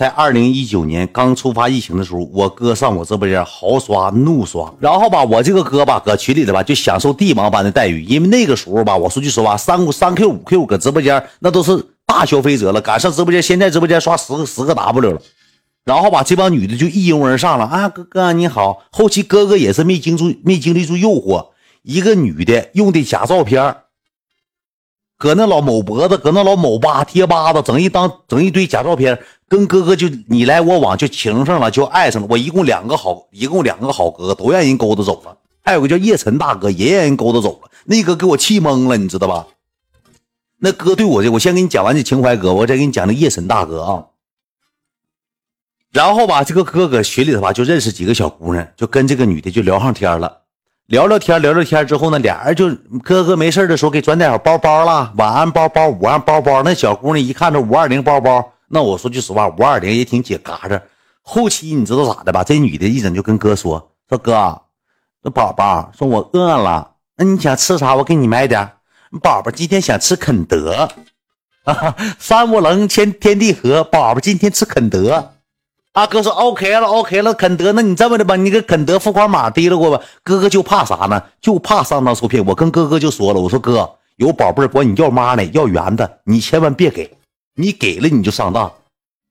在二零一九年刚触发疫情的时候，我哥上我直播间豪刷怒刷，然后吧，我这个哥吧搁群里头吧就享受帝王般的待遇，因为那个时候吧，我说句实话，三三 Q 五 Q 搁直播间那都是大消费者了，赶上直播间，现在直播间刷十个十个 W 了，然后吧，这帮女的就一拥而上了啊，哥哥你好，后期哥哥也是没经住没经历住诱惑，一个女的用的假照片。搁那老某脖子，搁那老某吧贴吧子，整一当整一堆假照片，跟哥哥就你来我往，就情上了，就爱上了。我一共两个好，一共两个好哥哥都让人勾搭走了，还有个叫叶晨大哥也让人勾搭走了。那哥给我气懵了，你知道吧？那哥对我的，我先给你讲完这情怀哥，我再给你讲那叶晨大哥啊。然后吧，这个哥搁群里头吧就认识几个小姑娘，就跟这个女的就聊上天了。聊聊天，聊聊天之后呢，俩人就哥哥没事的时候给转点包包了，晚安包包、午安包包。那小姑娘一看这五二零包包，那我说句实话，五二零也挺解嘎子。后期你知道咋的吧？这女的一整就跟哥说说哥，那宝宝，说我饿了，那你想吃啥？我给你买点。宝宝今天想吃肯德，啊，三五零千天地合，宝宝今天吃肯德。阿哥说 OK 了，OK 了，肯德，那你这么的吧，你给肯德付款码提了过吧。哥哥就怕啥呢？就怕上当受骗。我跟哥哥就说了，我说哥，有宝贝管你要妈呢，要圆的，你千万别给，你给了你就上当。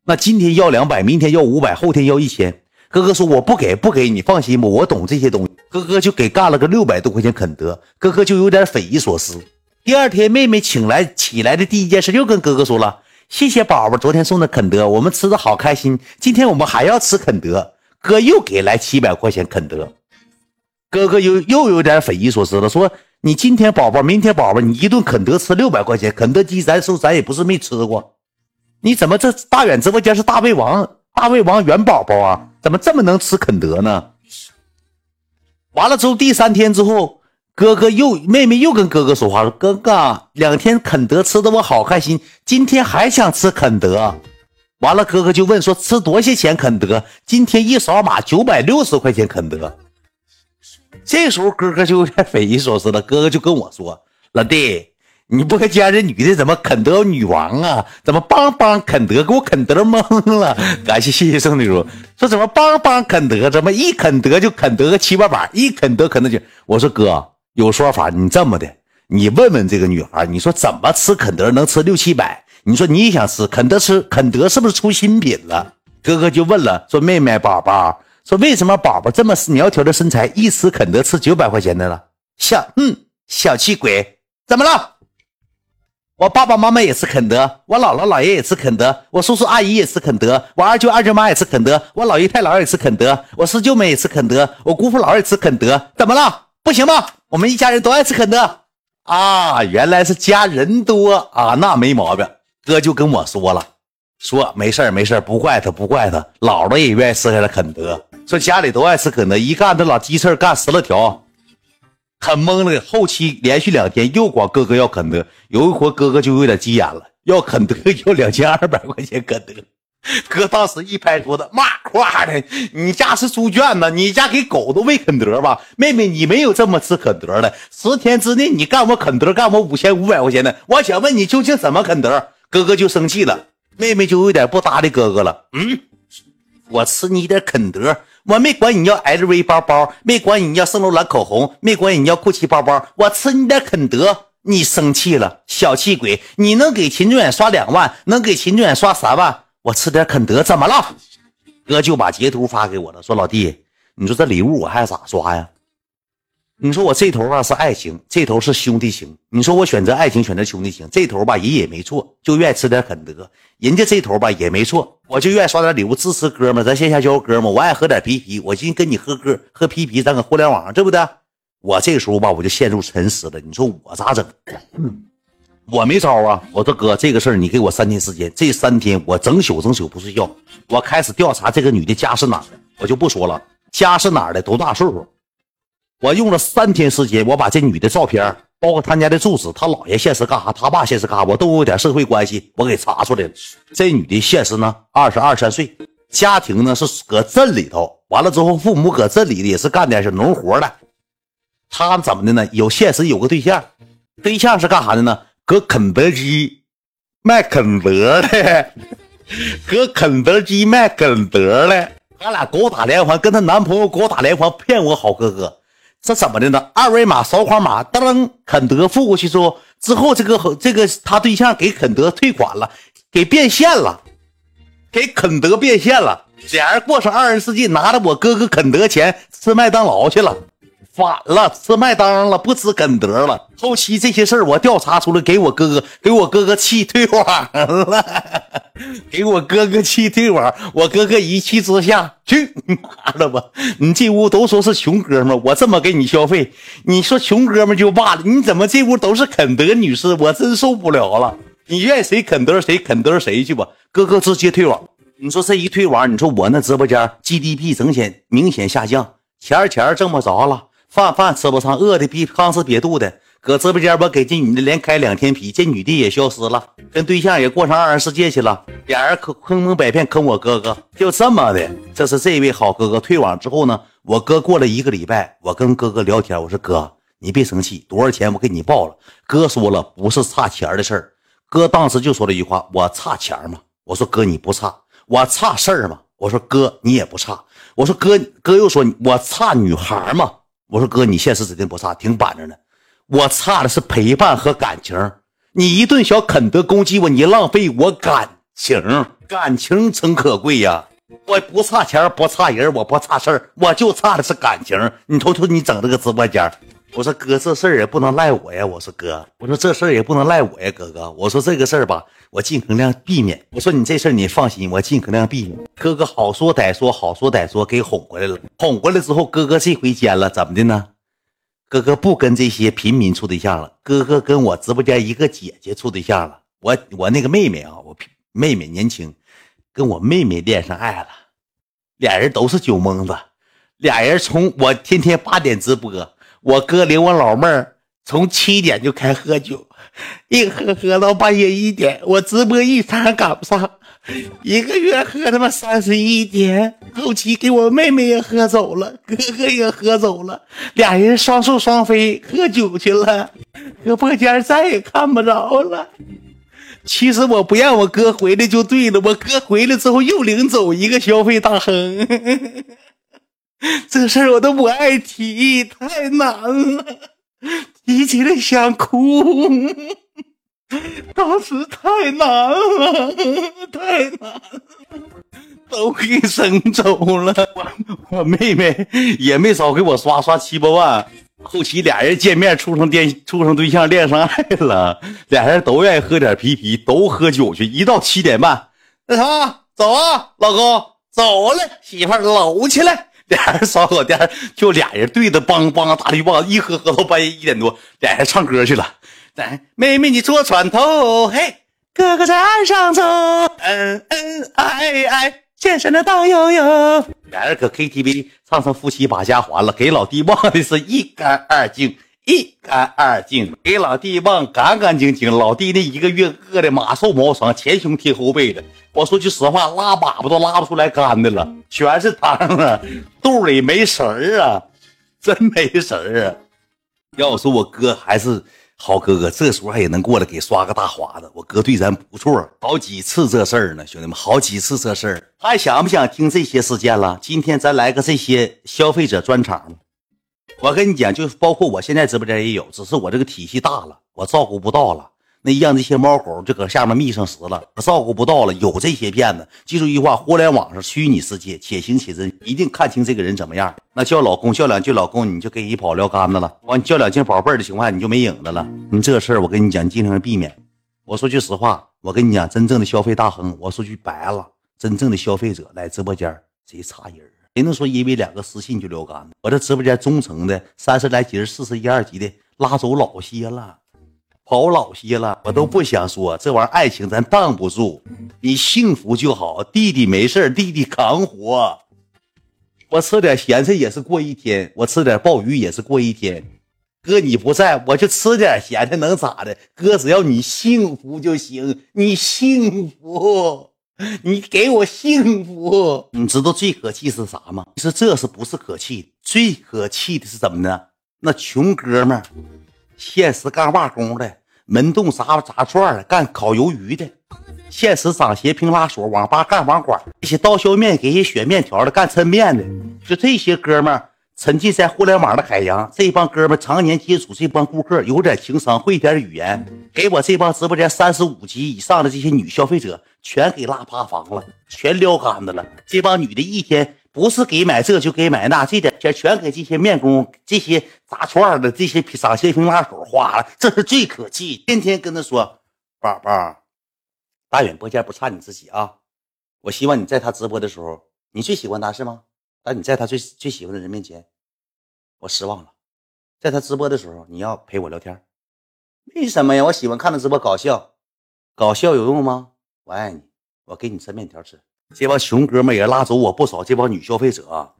那今天要两百，明天要五百，后天要一千。哥哥说我不给，不给你放心吧，我懂这些东西。哥哥就给干了个六百多块钱肯德，哥哥就有点匪夷所思。第二天妹妹请来起来的第一件事，又跟哥哥说了。谢谢宝宝昨天送的肯德，我们吃的好开心。今天我们还要吃肯德，哥又给来七百块钱肯德。哥哥又又有点匪夷所思了，说你今天宝宝，明天宝宝，你一顿肯德吃六百块钱，肯德基咱说咱也不是没吃过，你怎么这大远直播间是大胃王，大胃王元宝宝啊？怎么这么能吃肯德呢？完了之后，第三天之后。哥哥又妹妹又跟哥哥说话说：“哥哥，两天肯德吃的我好开心，今天还想吃肯德。”完了，哥哥就问说：“吃多些钱肯德？”今天一扫码九百六十块钱肯德。这时候哥哥就有点匪夷所思了。哥哥就跟我说：“老弟，你不看家这女的怎么肯德女王啊？怎么邦邦肯德给我肯德懵了？”感谢谢谢圣女主说：“怎么邦邦肯德？怎么一肯德就肯德个七八百？一肯德肯德就……我说哥。”有说法，你这么的，你问问这个女孩，你说怎么吃肯德能吃六七百？你说你也想吃肯德吃肯德是不是出新品了？哥哥就问了，说妹妹宝宝，说为什么宝宝这么苗条的身材，一吃肯德吃九百块钱的了？小嗯，小气鬼，怎么了？我爸爸妈妈也吃肯德，我姥姥姥爷也吃肯德，我叔叔阿姨也吃肯德，我二舅二舅妈也吃肯德，我老姨太姥也吃肯德，我四舅妹也吃肯德，我姑父姥也吃肯德，怎么了？不行吗？我们一家人都爱吃肯德啊！原来是家人多啊，那没毛病。哥就跟我说了，说没事没事不怪他，不怪他。姥姥也愿意吃下来肯德，说家里都爱吃肯德，一干这老鸡翅干十来条，很懵了。后期连续两天又管哥哥要肯德，有一回哥哥就有点急眼了，要肯德要两千二百块钱肯德。哥当时一拍桌子，骂话的，你家是猪圈呢？你家给狗都喂肯德吧？妹妹，你没有这么吃肯德的。十天之内你干我肯德，干我五千五百块钱的。我想问你究竟怎么肯德？哥哥就生气了，妹妹就有点不搭理哥哥了。嗯，我吃你点肯德，我没管你要 LV 包包，没管你要圣罗兰口红，没管你要 GUCCI 包包，我吃你点肯德，你生气了，小气鬼！你能给秦俊远刷两万，能给秦俊远刷三万？我吃点肯德怎么了？哥就把截图发给我了，说老弟，你说这礼物我还咋刷呀？你说我这头啊是爱情，这头是兄弟情。你说我选择爱情，选择兄弟情，这头吧人也没错，就愿意吃点肯德。人家这头吧也没错，我就愿意刷点礼物支持哥们，咱线下交哥们。我爱喝点啤啤，我今天跟你喝哥喝啤啤，咱搁互联网上对不对？我这个时候吧我就陷入沉思了，你说我咋整？我没招啊！我说哥，这个事儿你给我三天时间，这三天我整宿整宿不睡觉，我开始调查这个女的家是哪的，我就不说了，家是哪的，多大岁数？我用了三天时间，我把这女的照片，包括她家的住址，她姥爷现实干啥，她爸现实干啥，我都有点社会关系，我给查出来了。这女的现实呢，二十二三岁，家庭呢是搁镇里头，完了之后父母搁镇里的也是干点是农活的。她怎么的呢？有现实有个对象，对象是干啥的呢？搁肯德基卖肯德的，搁肯德基卖肯德的，他俩给我打连环，跟她男朋友给我打连环，骗我好哥哥。这怎么的呢？二维码扫款码，噔，肯德付过去之后，之后这个这个他对象给肯德退款了，给变现了，给肯德变现了，俩人过上二人世界，拿着我哥哥肯德钱吃麦当劳去了。反了，吃麦当了，不吃肯德了。后期这些事儿我调查出来，给我哥哥，给我哥哥气退网了，给我哥哥气退网。我哥哥一气之下，去你 妈的吧！你这屋都说是穷哥们，我这么给你消费，你说穷哥们就罢了，你怎么这屋都是肯德女士？我真受不了了。你愿谁肯德谁肯德谁去吧，哥哥直接退网。你说这一退网，你说我那直播间 GDP 整显明显下降，钱钱挣不着了。饭饭吃不上，饿的比康斯瘪肚的。搁直播间我给这女的连开两天皮，这女的也消失了，跟对象也过上二人世界去了。俩人坑坑蒙拐骗坑我哥哥，就这么的。这是这位好哥哥退网之后呢，我哥过了一个礼拜，我跟哥哥聊天，我说哥，你别生气，多少钱我给你报了。哥说了，不是差钱的事儿。哥当时就说了一句话，我差钱吗？我说哥你不差，我差事儿吗？我说哥你也不差。我说哥哥又说我差女孩吗？我说哥，你现实指定不差，挺板着的。我差的是陪伴和感情。你一顿小肯德攻击我，你浪费我感情，感情诚可贵呀。我不差钱，不差人，我不差事儿，我就差的是感情。你瞅瞅你整这个直播间，我说哥，这事儿也不能赖我呀。我说哥，我说这事儿也不能赖我呀，哥哥。我说这个事儿吧，我尽可能避免。我说你这事儿你放心，我尽可能避免。哥哥好说歹说，好说歹说，给哄回来了。哄回来之后，哥哥这回奸了，怎么的呢？哥哥不跟这些平民处对象了，哥哥跟我直播间一个姐姐处对象了。我我那个妹妹啊，我妹妹年轻。跟我妹妹恋上爱了，俩人都是酒蒙子，俩人从我天天八点直播，我哥领我老妹儿从七点就开喝酒，一喝喝到半夜一点，我直播一场赶不上，一个月喝他妈三十一天，后期给我妹妹也喝走了，哥哥也喝走了，俩人双宿双飞喝酒去了，搁播间再也看不着了。其实我不让我哥回来就对了，我哥回来之后又领走一个消费大亨，这事儿我都不爱提，太难了，提起来想哭，当时太难了，太难了，都给整走了，我我妹妹也没少给我刷刷七八万。后期俩人见面处成电处成对象恋上爱了，俩人都愿意喝点啤啤，都喝酒去。一到七点半，那啥，走啊，老公，走了，媳妇搂起来。俩人烧烤店就俩人对着梆梆大绿棒，一喝喝到半夜一点多，俩人唱歌去了。来，妹妹你坐船头，嘿，哥哥在岸上走，恩恩爱爱。健身的大悠悠，俩人搁 KTV 唱成夫妻把家还了，给老弟忘的是一干二净，一干二净，给老弟忘干干净净。老弟那一个月饿的马瘦毛长，前胸贴后背的。我说句实话，拉粑粑都拉不出来干的了，全是汤啊，肚里没食儿啊，真没食儿啊。要我说，我哥还是。好哥哥，这时候还也能过来给刷个大华子，我哥对咱不错，好几次这事儿呢，兄弟们，好几次这事儿，还想不想听这些事件了？今天咱来个这些消费者专场，我跟你讲，就是包括我现在直播间也有，只是我这个体系大了，我照顾不到了。那让这些猫狗就搁下面密上食了，照顾不到了。有这些骗子，记住一句话：互联网上虚拟世界，且行且珍，一定看清这个人怎么样。那叫老公叫两句老公，你就给一跑撂杆子了。完，叫两句宝贝儿的情况下，你就没影子了。你这事儿我跟你讲，尽量避免。我说句实话，我跟你讲，真正的消费大亨，我说句白了，真正的消费者来直播间贼差人谁能说因为两个私信就撂杆子？我这直播间忠诚的三十来级、四十一二级的拉走老些了。跑老些了，我都不想说这玩意儿，爱情咱挡不住，你幸福就好。弟弟没事弟弟扛活。我吃点咸菜也是过一天，我吃点鲍鱼也是过一天。哥你不在，我就吃点咸菜能咋的？哥只要你幸福就行，你幸福，你给我幸福。你知道最可气是啥吗？其实这是不是可气？最可气的是怎么的？那穷哥们儿，现实干瓦工的。门洞砸砸串的，干烤鱿鱼的，现实掌鞋、平拉锁、网吧干网管，那些刀削面给些选面条的、干抻面的，就这些哥们儿沉浸在互联网的海洋。这帮哥们常年接触这帮顾客，有点情商，会点语言，给我这帮直播间三十五级以上的这些女消费者全给拉趴房了，全撩干子了。这帮女的一天不是给买这就给买那，这点钱全给这些面工、这些炸串的、这些掌蟹平拉手花了，这是最可气。天天跟他说，宝宝。大远播间不差你自己啊！我希望你在他直播的时候，你最喜欢他是吗？但你在他最最喜欢的人面前，我失望了。在他直播的时候，你要陪我聊天。为什么呀？我喜欢看他直播搞笑，搞笑有用吗？我爱你，我给你吃面条吃。这帮穷哥们也拉走我不少，这帮女消费者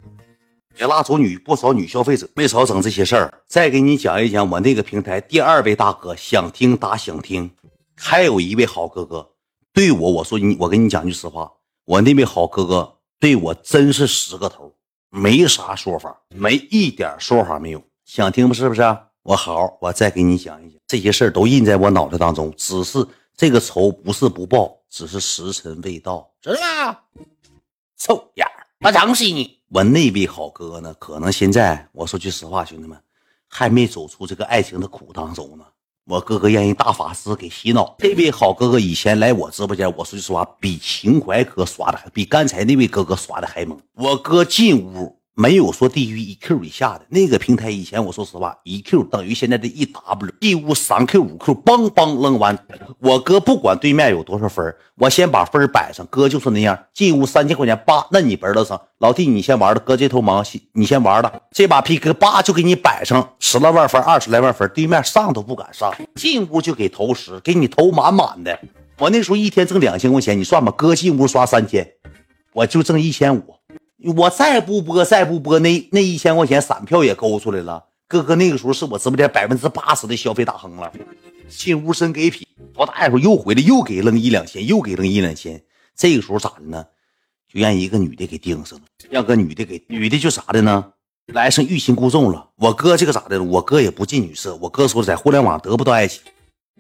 也拉走女不少女消费者，没少整这些事儿。再给你讲一讲我那个平台第二位大哥，想听打想听，还有一位好哥哥。对我，我说你，我跟你讲句实话，我那位好哥哥对我真是十个头，没啥说法，没一点说法没有。想听不？是不是？我好，我再给你讲一讲，这些事儿都印在我脑袋当中。只是这个仇不是不报，只是时辰未到，知道吗？臭眼儿，我整死你！我那位好哥呢？可能现在我说句实话，兄弟们还没走出这个爱情的苦当中呢。我哥哥让一大法师给洗脑。这位好哥哥以前来我直播间，我说句实话，比情怀哥刷的，比刚才那位哥哥刷的还猛。我哥进屋。没有说低于一 Q 以下的那个平台，以前我说实话，一 Q 等于现在的一 W，一屋三 Q 五 Q，梆梆扔完。我哥不管对面有多少分我先把分摆上。哥就是那样，进屋三千块钱，叭，那你本了上。老弟，你先玩的，哥这头忙，你先玩的。这把 PK，叭就给你摆上十来万分，二十来万分，对面上都不敢上，进屋就给投十，给你投满满的。我那时候一天挣两千块钱，你算吧，哥进屋刷三千，我就挣一千五。我再不播，再不播，那那一千块钱散票也勾出来了。哥哥那个时候是我直播间百分之八十的消费大亨了。进屋真给品，我大一会儿又回来，又给扔一两千，又给扔一两千。这个时候咋的呢？就让一个女的给盯上了，让个女的给女的就啥的呢？来生欲擒故纵了。我哥这个咋的？我哥也不近女色，我哥说在互联网得不到爱情。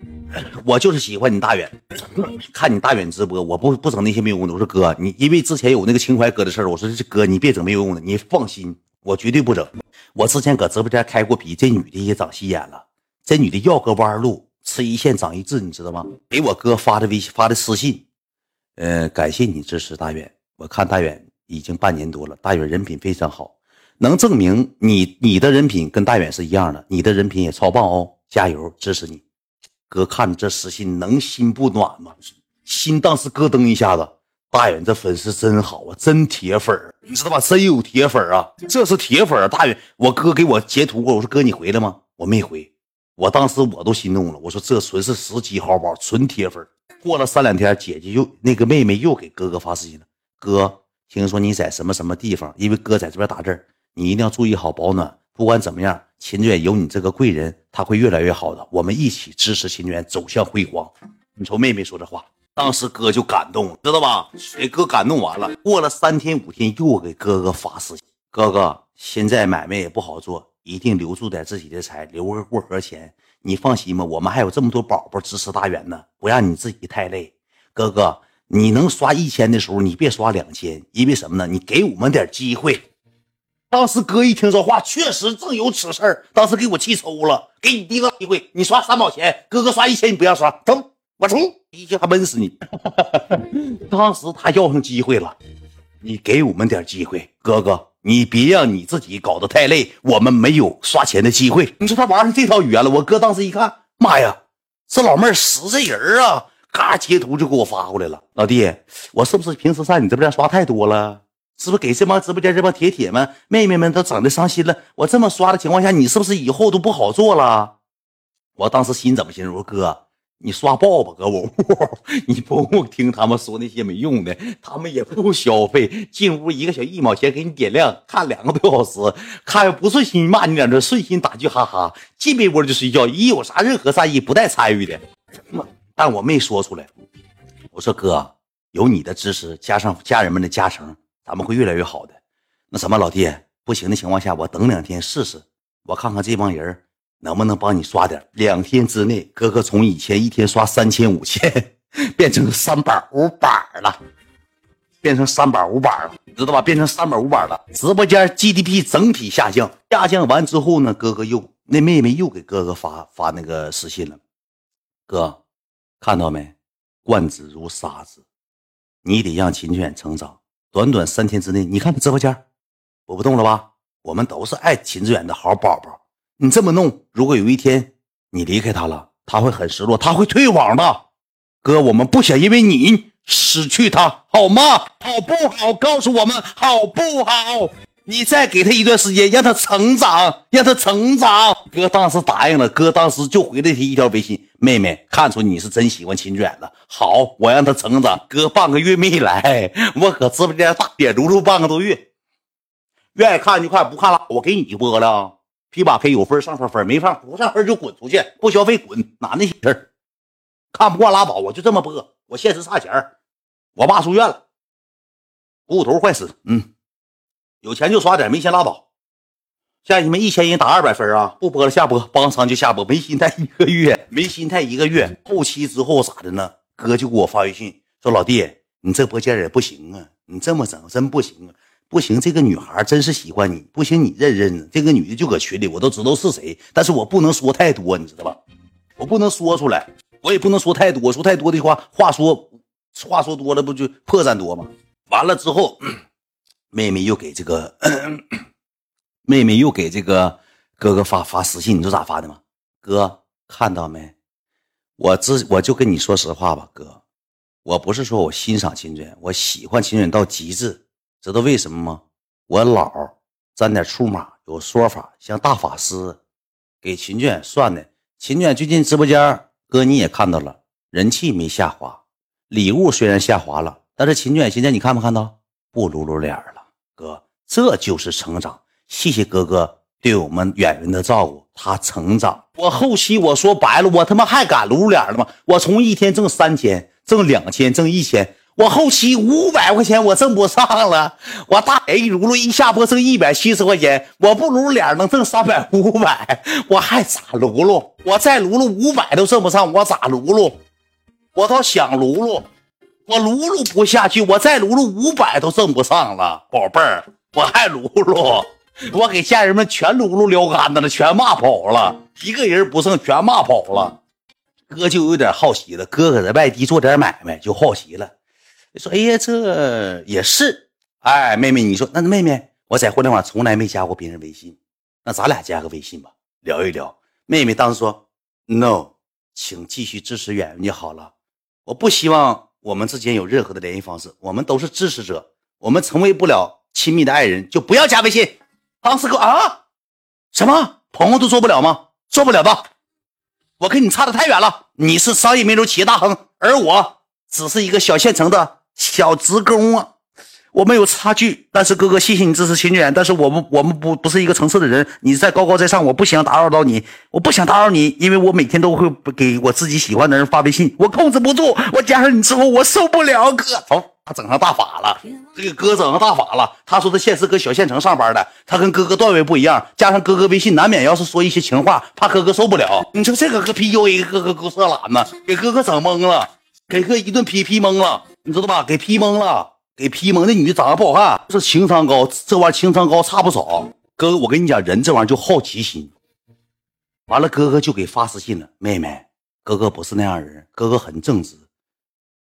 我就是喜欢你大远，看你大远直播，我不不整那些没有用的。我说哥，你因为之前有那个情怀哥的事儿，我说这哥你别整没有用的，你放心，我绝对不整。我之前搁直播间开过皮，这女的也长心眼了，这女的要个弯路，吃一堑长一智，你知道吗？给我哥发的微信发的私信，呃，感谢你支持大远，我看大远已经半年多了，大远人品非常好，能证明你你的人品跟大远是一样的，你的人品也超棒哦，加油，支持你。哥看着这私信，能心不暖吗？心当时咯噔一下子。大远这粉丝真好啊，真铁粉你知道吧？真有铁粉啊，这是铁粉啊！大远，我哥给我截图过，我说哥你回来吗？我没回，我当时我都心动了，我说这纯是十级好宝，纯铁粉过了三两天，姐姐又那个妹妹又给哥哥发私信了，哥，听说你在什么什么地方？因为哥在这边打字你一定要注意好保暖。不管怎么样。秦志远有你这个贵人，他会越来越好的。我们一起支持秦志远走向辉煌。你瞅妹妹说这话，当时哥就感动，知道吧？给哥感动完了，过了三天五天，又给哥哥发私信：哥哥，现在买卖也不好做，一定留住点自己的财，留个过河钱。你放心吧，我们还有这么多宝宝支持大远呢，不让你自己太累。哥哥，你能刷一千的时候，你别刷两千，因为什么呢？你给我们点机会。当时哥一听这话，确实正有此事儿。当时给我气抽了，给你第一个机会，你刷三毛钱，哥哥刷一千，你不要刷，走，我出，一下闷死你。当时他要上机会了，你给我们点机会，哥哥，你别让你自己搞得太累，我们没有刷钱的机会。你说他玩上这套语言了，我哥当时一看，妈呀，这老妹儿识这人啊，嘎截图就给我发过来了。老弟，我是不是平时上你这边刷太多了？是不是给这帮直播间这帮铁铁们、妹妹们都整的伤心了？我这么刷的情况下，你是不是以后都不好做了？我当时心怎么心？我说哥，你刷爆吧，哥，我 你不用听他们说那些没用的，他们也不消费，进屋一个小一毛钱给你点亮，看两个多小时，看不顺心骂你两句，顺心打句哈哈，进被窝就睡觉，一有啥任何善意不带参与的。但我没说出来。我说哥，有你的支持，加上家人们的加成。咱们会越来越好的。那什么，老弟，不行的情况下，我等两天试试，我看看这帮人能不能帮你刷点。两天之内，哥哥从以前一天刷三千五千，变成三百五百了，变成三百五百了，知道吧？变成三百五百了。直播间 GDP 整体下降，下降完之后呢，哥哥又那妹妹又给哥哥发发那个私信了，哥，看到没？惯子如杀子，你得让秦犬成长。短短三天之内，你看他直播间我不动了吧？我们都是爱秦志远的好宝宝。你这么弄，如果有一天你离开他了，他会很失落，他会退网的。哥，我们不想因为你失去他，好吗？好不好？告诉我们好不好？你再给他一段时间，让他成长，让他成长。哥当时答应了，哥当时就回了他一条微信：“妹妹，看出你是真喜欢秦卷了。好，我让他成长。”哥半个月没来，我搁直播间大点撸撸半个多月。愿意看就看，不看了我给你播了。P 八 K 有分上分分，没分不上分就滚出去，不消费滚，哪那些事儿？看不惯拉倒，我就这么播。我现实差钱我爸住院了，股骨头坏死，嗯。有钱就刷点，没钱拉倒。家人们，一千人打二百分啊！不播了，下播，帮上就下播。没心态一个月，没心态一个月。后期之后咋的呢？哥就给我发微信说：“老弟，你这播间也不行啊，你这么整真不行啊，不行。这个女孩真是喜欢你，不行你认认。这个女的就搁群里，我都知道是谁，但是我不能说太多，你知道吧？我不能说出来，我也不能说太多，说太多的话，话说话说多了不就破绽多吗？完了之后。”妹妹又给这个 妹妹又给这个哥哥发发私信，你知道咋发的吗？哥看到没？我自我就跟你说实话吧，哥，我不是说我欣赏秦卷，我喜欢秦卷到极致，知道为什么吗？我老沾点出马，有说法，像大法师给秦卷算的。秦卷最近直播间，哥你也看到了，人气没下滑，礼物虽然下滑了，但是秦卷现在你看没看到不露露脸了？哥，这就是成长。谢谢哥哥对我们演员的照顾，他成长。我后期我说白了，我他妈还敢露脸了吗？我从一天挣三千，挣两千，挣一千，我后期五百块钱我挣不上了。我大爷一露露一下播挣一百七十块钱，我不露脸能挣三百五百，我还咋露露？我再露露五百都挣不上，我咋露露？我倒想露露。我撸撸不下去，我再撸撸五百都挣不上了，宝贝儿，我还撸撸，我给家人们全撸撸撩干的了，全骂跑了，一个人不剩，全骂跑了。哥就有点好奇了，哥搁在外地做点买卖就好奇了，说：“哎呀，这也是，哎，妹妹，你说那妹妹，我在互联网从来没加过别人微信，那咱俩加个微信吧，聊一聊。”妹妹当时说：“No，请继续支持远远就好了，我不希望。”我们之间有任何的联系方式，我们都是支持者，我们成为不了亲密的爱人，就不要加微信。当时哥啊，什么朋友都做不了吗？做不了的，我跟你差的太远了。你是商业名流、企业大亨，而我只是一个小县城的小职工啊。我们有差距，但是哥哥，谢谢你支持秦卷，但是我们我们不不是一个层次的人，你在高高在上，我不想打扰到你，我不想打扰你，因为我每天都会给我自己喜欢的人发微信，我控制不住，我加上你之后我受不了，哥，哦，他整上大法了，这个哥整上大法了，他说他现实搁小县城上班的，他跟哥哥段位不一样，加上哥哥微信难免要是说一些情话，怕哥哥受不了，你说这个哥 PUA 哥哥够色懒呢，给哥哥整懵了，给哥一顿批批懵了，你知道吧？给批懵了。给批蒙那女的长得不好看，是情商高，这玩意情商高差不少。哥哥，我跟你讲，人这玩意就好奇心。完了，哥哥就给发私信了，妹妹，哥哥不是那样人，哥哥很正直，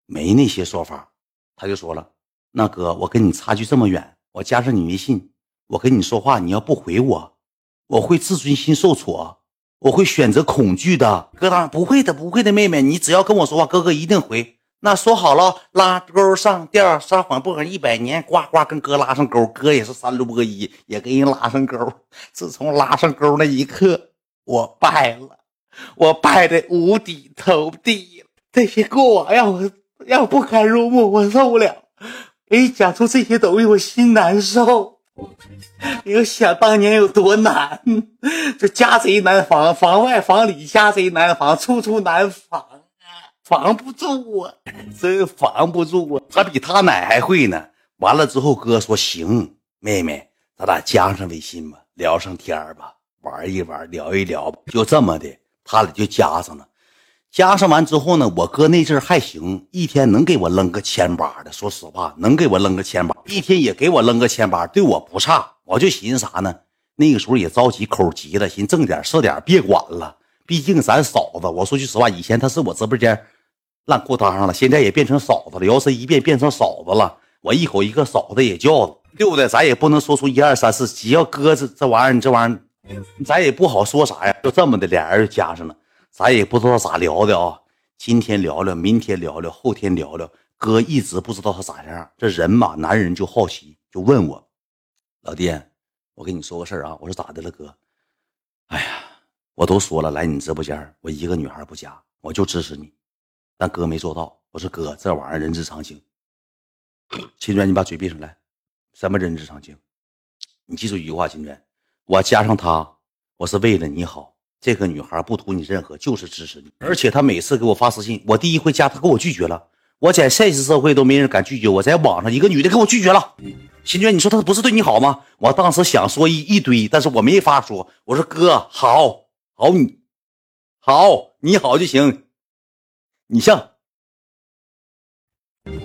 没那些说法。他就说了，那哥，我跟你差距这么远，我加上你微信，我跟你说话，你要不回我，我会自尊心受挫，我会选择恐惧的。哥当然不会的，不会的，妹妹，你只要跟我说话，哥哥一定回。那说好了，拉钩上吊，撒谎不可一百年，呱呱跟哥拉上钩，哥也是三六波一，也给人拉上钩。自从拉上钩那一刻，我败了，我败的五体投地。这些过往让我让我不堪入目，我受不了。给你讲出这些东西，我心难受。你要想当年有多难，这家贼难防，防外防里家贼难防，处处难防。防不住啊，真防不住啊！他比他奶还会呢。完了之后，哥说行，妹妹，咱俩加上微信吧，聊上天吧，玩一玩，聊一聊吧。就这么的，他俩就加上了。加上完之后呢，我哥那阵还行，一天能给我扔个千八的。说实话，能给我扔个千八，一天也给我扔个千八，对我不差。我就寻思啥呢？那个时候也着急，口急了，寻挣点是点，别管了。毕竟咱嫂子，我说句实话，以前她是我直播间烂裤裆上了，现在也变成嫂子了。摇身一变变成嫂子了，我一口一个嫂子也叫了，对不对？咱也不能说出一二三四，只要哥这这玩意儿，你这玩意儿，咱也不好说啥呀。就这么的，俩人就加上了。咱也不知道咋聊的啊，今天聊聊，明天聊聊，后天聊聊。哥一直不知道他咋样。这人嘛，男人就好奇，就问我，老弟，我跟你说个事儿啊。我说咋的了，哥？哎呀，我都说了，来你直播间，我一个女孩不加，我就支持你。但哥没做到。我说哥，这玩意儿人之常情。秦娟，你把嘴闭上来。什么人之常情？你记住一句话，秦娟，我加上她，我是为了你好。这个女孩不图你任何，就是支持你。而且她每次给我发私信，我第一回加她，给我拒绝了。我在现实社会都没人敢拒绝我，在网上一个女的给我拒绝了。秦娟，你说她不是对你好吗？我当时想说一一堆，但是我没法说。我说哥，好好你，好你好就行。你像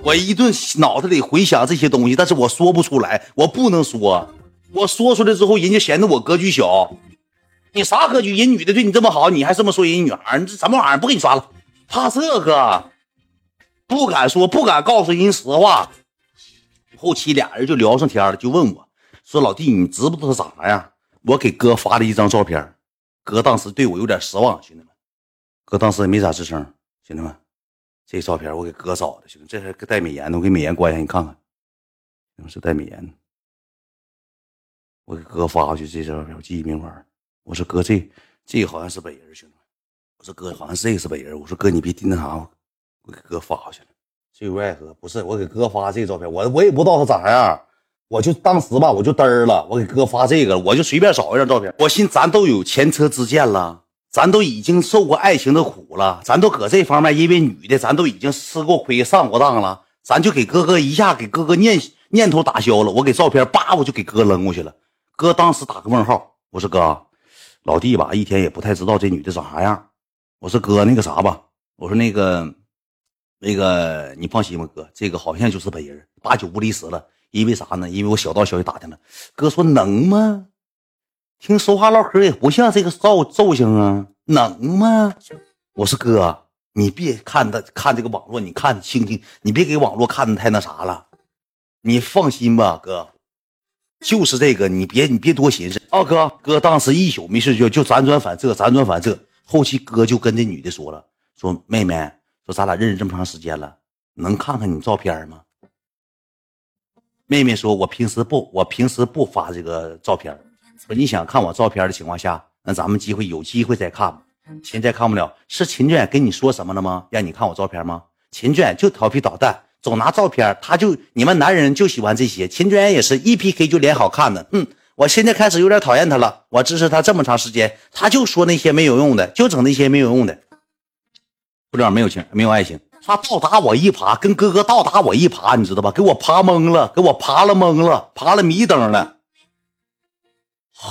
我一顿脑子里回想这些东西，但是我说不出来，我不能说。我说出来之后，人家嫌得我格局小。你啥格局？人女的对你这么好，你还这么说人女孩？你这什么玩意儿？不给你刷了，怕这个？不敢说，不敢告诉人实话。后期俩人就聊上天了，就问我说：“老弟，你知不知道啥样？”我给哥发了一张照片，哥当时对我有点失望，兄弟们。哥当时也没咋吱声，兄弟们，这照片我给哥找的，兄弟，这还带美颜的，我给美颜关一下，你看看，是带美颜的。我给哥发过去这张照片，我记忆明码。我说哥，这这好像是北人，兄弟们。我说哥，好像是这个是北人。我说哥，你别盯那啥，我给哥发过去了。最为爱河不是我给哥发这照片，我我也不知道他咋样，我就当时吧，我就嘚儿了。我给哥发这个，我就随便找一张照片。我寻咱都有前车之鉴了，咱都已经受过爱情的苦了，咱都搁这方面，因为女的，咱都已经吃过亏、上过当了，咱就给哥哥一下给哥哥念念头打消了。我给照片叭，我就给哥扔过去了。哥当时打个问号，我说哥。老弟吧，一天也不太知道这女的长啥样。我说哥，那个啥吧，我说那个，那个你放心吧，哥，这个好像就是本人，八九不离十了。因为啥呢？因为我小道消息打听了，哥说能吗？听说话唠嗑也不像这个造造型啊，能吗？我说哥，你别看他看这个网络，你看清清，你别给网络看的太那啥了。你放心吧，哥。就是这个，你别你别多寻思。啊哥，哥当时一宿没睡觉，就辗转反侧，辗转反侧。后期哥就跟这女的说了，说妹妹，说咱俩认识这么长时间了，能看看你照片吗？妹妹说，我平时不，我平时不发这个照片。说你想看我照片的情况下，那咱们机会有机会再看。现在看不了。是秦卷跟你说什么了吗？让你看我照片吗？秦卷就调皮捣蛋。总拿照片，他就你们男人就喜欢这些。秦娟也是一 PK 就脸好看的，嗯，我现在开始有点讨厌他了。我支持他这么长时间，他就说那些没有用的，就整那些没有用的，不知道没有情，没有爱情。他倒打我一耙，跟哥哥倒打我一耙，你知道吧？给我耙懵了，给我耙了懵了，耙了迷瞪了。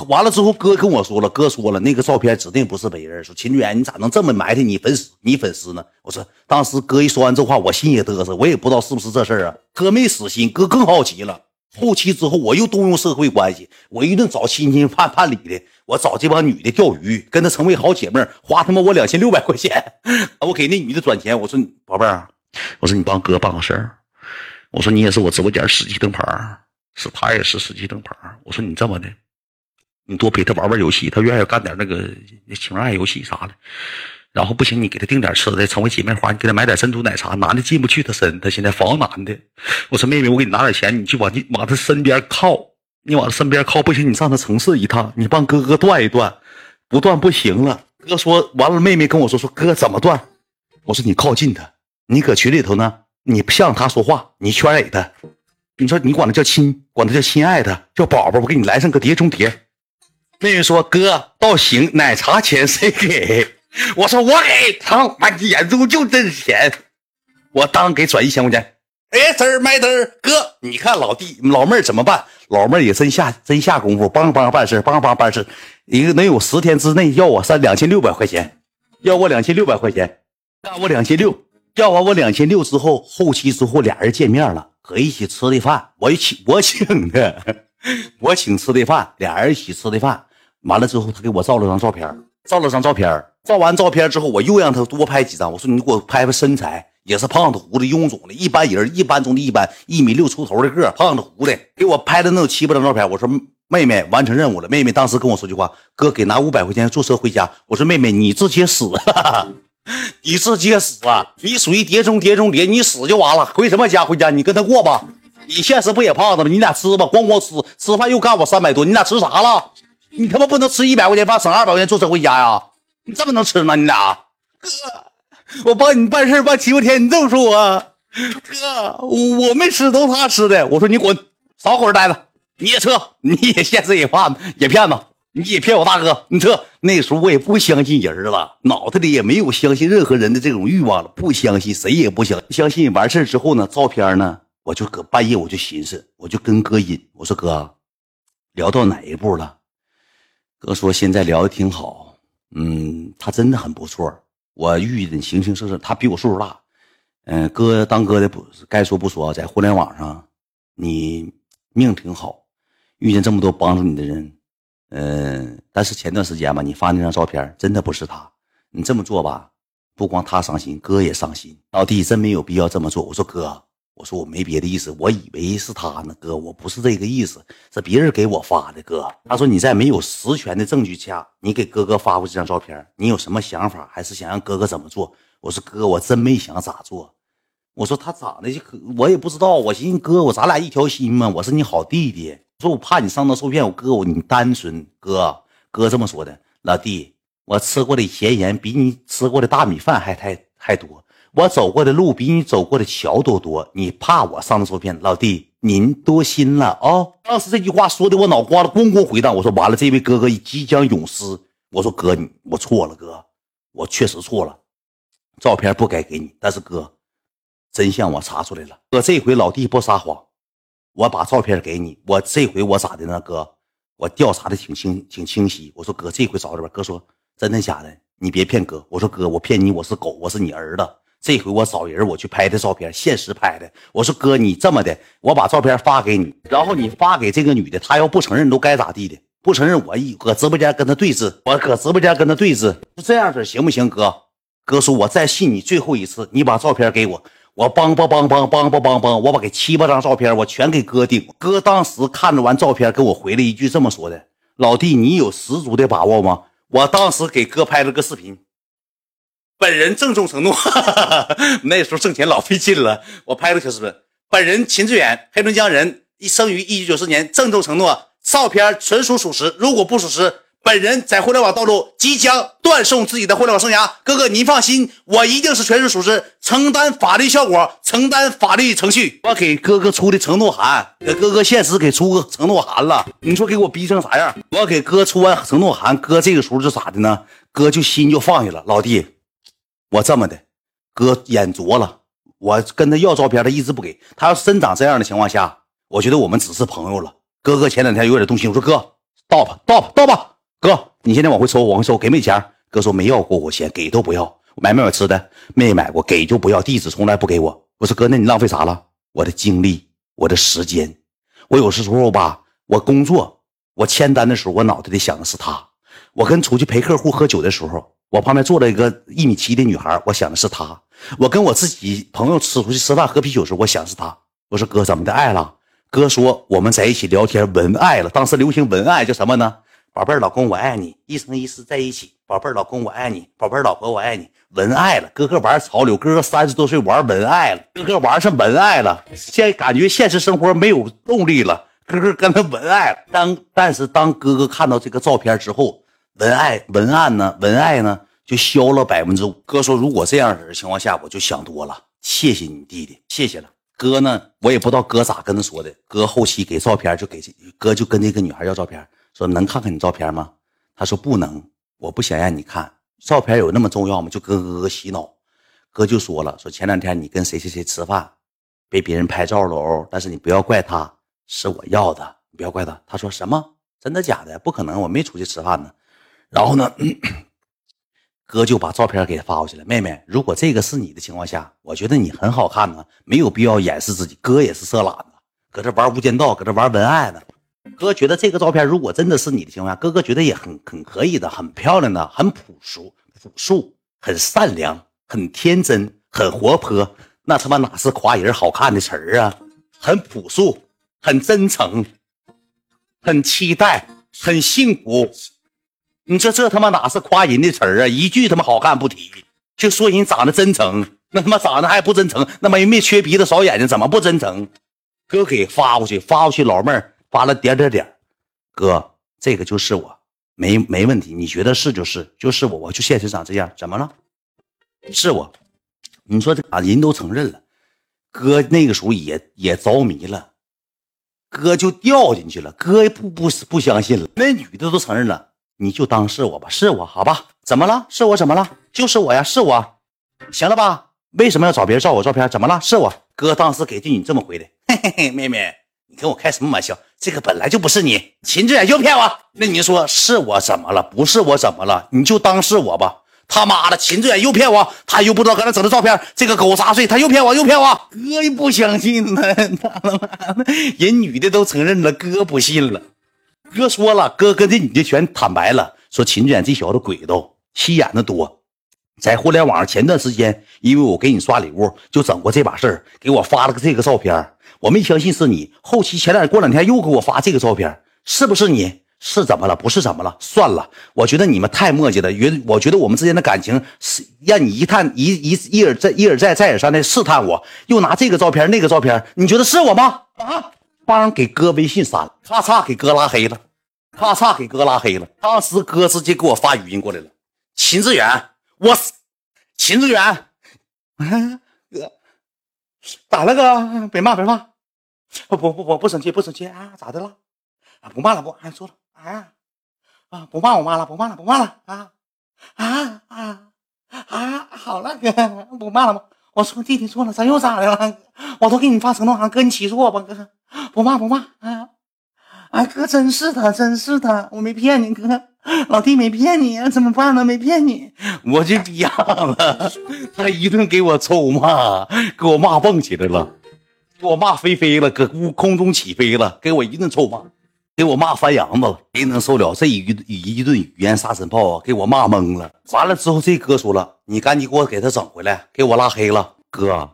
完了之后，哥跟我说了，哥说了，那个照片指定不是本人。说秦志远，你咋能这么埋汰你粉丝？你粉丝呢？我说，当时哥一说完这话，我心也嘚瑟，我也不知道是不是这事儿啊。哥没死心，哥更好奇了。后期之后，我又动用社会关系，我一顿找亲戚判判理的，我找这帮女的钓鱼，跟她成为好姐妹，花他妈我两千六百块钱，我给那女的转钱。我说，宝贝儿，我说你帮哥办个事儿。我说你也是我直播间十级灯牌，是他也是十级灯牌。我说你这么的。你多陪他玩玩游戏，他愿意干点那个情爱游戏啥的。然后不行，你给他订点吃的，成为姐妹花，你给他买点珍珠奶茶。男的进不去他身，他现在防男的。我说妹妹，我给你拿点钱，你去往你往他身边靠，你往他身边靠。不行，你上他城市一趟，你帮哥哥断一断，不断不行了。哥说完了，妹妹跟我说说哥怎么断？我说你靠近他，你搁群里头呢，你向他说话，你圈给他。你说你管他叫亲，管他叫亲爱的，叫宝宝，我给你来上个碟中谍。妹妹说：“哥，倒行，奶茶钱谁给？”我说：“我给。”他妈眼珠就这钱，我当给转一千块钱。哎，嘚儿买嘚儿，哥，你看老弟老妹儿怎么办？老妹儿也真下真下功夫，帮帮办事，帮帮办事。一个能有十天之内要我三两千六百块钱，要我两千六百块钱。干我两千六，要完我两千六之后，后期之后俩人见面了，搁一起吃的饭，我请我请的，我请吃的饭，俩人一起吃的饭。完了之后，他给我照了张照片，照了张照片，照完照片之后，我又让他多拍几张。我说你给我拍拍身材，也是胖子胡子臃肿的，一般人一般中的一般，一米六出头的个，胖子胡子，给我拍的能有七八张照片。我说妹妹完成任务了，妹妹当时跟我说句话，哥给拿五百块钱坐车回家。我说妹妹你直接死，你直接死啊！你属于碟中谍中谍，你死就完了。回什么家回家？你跟他过吧。你现实不也胖子吗？你俩吃吧，光光吃吃饭又干我三百多，你俩吃啥了？你他妈不能吃一百块钱饭，省二百块钱坐车回家呀？你这么能吃吗？你俩哥，我帮你办事办七八天，你这么说我哥，我没吃，都他吃的。我说你滚，少搁这待着。你也撤，你也现实也骗也骗子，你也骗我大哥，你撤。那时候我也不相信人了，脑袋里也没有相信任何人的这种欲望了，不相信谁也不相相信。完事之后呢，照片呢，我就搁半夜我就寻思，我就跟哥引，我说哥，聊到哪一步了？哥说现在聊的挺好，嗯，他真的很不错。我遇见形形色色，他比我岁数大，嗯，哥当哥的不该说不说，在互联网上你命挺好，遇见这么多帮助你的人，嗯，但是前段时间吧，你发那张照片真的不是他，你这么做吧，不光他伤心，哥也伤心。老弟真没有必要这么做。我说哥。我说我没别的意思，我以为是他呢，哥，我不是这个意思，是别人给我发的，哥。他说你在没有实权的证据下，你给哥哥发过这张照片，你有什么想法，还是想让哥哥怎么做？我说哥，我真没想咋做。我说他长得就可，我也不知道。我寻思哥，我咱俩一条心嘛，我是你好弟弟。说我怕你上当受骗，我哥我你单纯，哥哥这么说的，老弟，我吃过的咸盐比你吃过的大米饭还太还多。我走过的路比你走过的桥都多，你怕我上当受骗？老弟，您多心了啊！当时这句话说的我脑瓜子咣咣回荡。我说完了，这位哥哥即将永失。我说哥，你我错了，哥，我确实错了，照片不该给你。但是哥，真相我查出来了，哥这回老弟不撒谎，我把照片给你。我这回我咋的呢？哥，我调查的挺清挺清晰。我说哥，这回找着吧。哥说真的假的？你别骗哥。我说哥，我骗你，我是狗，我是你儿子。这回我找人，我去拍的照片，现实拍的。我说哥，你这么的，我把照片发给你，然后你发给这个女的，她要不承认，都该咋地的？不承认，我一搁直播间跟她对峙，我搁直播间跟她对峙，就这样子行不行？哥，哥说，我再信你最后一次，你把照片给我，我帮帮帮帮帮帮帮帮，我把给七八张照片，我全给哥顶。哥当时看着完照片，给我回了一句这么说的：“老弟，你有十足的把握吗？”我当时给哥拍了个视频。本人郑重承诺，哈哈哈那时候挣钱老费劲了。我拍了小视频。本人秦志远，黑龙江人，一生于一九九四年，郑重承诺，照片纯属属实。如果不属实，本人在互联网道路即将断送自己的互联网生涯。哥哥，您放心，我一定是全是属实，承担法律效果，承担法律程序。我给哥哥出的承诺函，给哥哥现实给出个承诺函了。你说给我逼成啥样？我给哥出完承诺函，哥这个时候是咋的呢？哥就心就放下了，老弟。我这么的，哥眼拙了。我跟他要照片，他一直不给。他要真长这样的情况下，我觉得我们只是朋友了。哥哥前两天有点动心，我说哥，到吧，到吧，到吧。哥，你现在往回收，往回收，给没钱？哥说没要过我钱，给都不要。买没买吃的？没买过，给就不要。地址从来不给我。我说哥，那你浪费啥了？我的精力，我的时间。我有时候吧，我工作，我签单的时候，我脑袋里想的是他。我跟出去陪客户喝酒的时候。我旁边坐了一个一米七的女孩，我想的是她。我跟我自己朋友吃出去吃饭喝啤酒时候，我想的是她。我说哥怎么的爱了？哥说我们在一起聊天文爱了。当时流行文爱叫什么呢？宝贝儿老公我爱你，一生一世在一起。宝贝儿老公我爱你，宝贝儿老婆我爱你。文爱了，哥哥玩潮流，哥哥三十多岁玩文爱了，哥哥玩上文爱了。现感觉现实生活没有动力了，哥哥跟他文爱了。当但是当哥哥看到这个照片之后。文爱文案呢？文爱呢？就消了百分之五。哥说，如果这样式的情况下，我就想多了。谢谢你弟弟，谢谢了。哥呢？我也不知道哥咋跟他说的。哥后期给照片就给哥就跟那个女孩要照片，说能看看你照片吗？他说不能，我不想让你看照片，有那么重要吗？就跟哥哥洗脑。哥就说了，说前两天你跟谁谁谁吃饭，被别人拍照了哦。但是你不要怪他，是我要的，你不要怪他。他说什么？真的假的？不可能，我没出去吃饭呢。然后呢，哥就把照片给他发过去了。妹妹，如果这个是你的情况下，我觉得你很好看呢，没有必要掩饰自己。哥也是色懒子，搁这玩无间道，搁这玩文爱呢。哥觉得这个照片如果真的是你的情况下，哥哥觉得也很很可以的，很漂亮的，很朴素、朴素，很善良，很天真，很活泼。那他妈哪是夸人好看的词儿啊？很朴素，很真诚，很期待，很幸福。你这这他妈哪是夸人的词儿啊？一句他妈好看不提，就说人长得真诚，那他妈长得还不真诚？那么又没缺鼻子少眼睛，怎么不真诚？哥给发过去，发过去，老妹儿发了点点点。哥，这个就是我，没没问题。你觉得是就是，就是我，我就现实长这样，怎么了？是我。你说这啊，人都承认了，哥那个时候也也着迷了，哥就掉进去了，哥不不不相信了。那女的都承认了，你就当是我吧，是我，好吧？怎么了？是我怎么了？就是我呀，是我，行了吧？为什么要找别人照我照片？怎么了？是我，哥当时给就你这么回的，嘿嘿嘿，妹妹，你跟我开什么玩笑？这个本来就不是你，秦志远又骗我。那你说是我怎么了？不是我怎么了？你就当是我吧。他妈的，秦志远又骗我，他又不知道搁那整的照片，这个狗杂碎，他又骗我，又骗我，哥又不相信呢，他妈的，人女的都承认了，哥不信了，哥说了，哥跟这女的全坦白了，说秦志远这小子鬼都心眼子多，在互联网上前段时间，因为我给你刷礼物，就整过这把事儿，给我发了个这个照片，我没相信是你，后期前两过两天又给我发这个照片，是不是你？是怎么了？不是怎么了？算了，我觉得你们太磨叽了。原我觉得我们之间的感情是让你一探一一一而再一而再再而三的试探我，又拿这个照片那个照片，你觉得是我吗？啊！帮给哥微信删了，咔嚓给哥拉黑了，咔嚓给哥拉黑了。当时哥直接给我发语音过来了：“秦志远，我秦志远，哥咋了哥？别骂别骂，不不不不不生气不生气啊？咋的了？啊不骂了不哎说了。”啊啊！不骂我妈了，不骂了，不骂了啊啊啊啊！好了，哥，不骂了吗？我说弟弟错了，咱又咋的了？我都给你发承诺函，哥你起诉我吧，哥，不骂不骂啊！啊，哥真是的，真是的，我没骗你，哥，老弟没骗你，怎么办呢？没骗你，我就逼样了，他一顿给我臭骂，给我骂蹦起来了，给我骂飞飞了，搁屋空中起飞了，给我一顿臭骂。给我骂翻羊子了，谁能受了这一一顿语言沙尘暴啊？给我骂懵了。完了之后，这哥说了：“你赶紧给我给他整回来，给我拉黑了。”哥，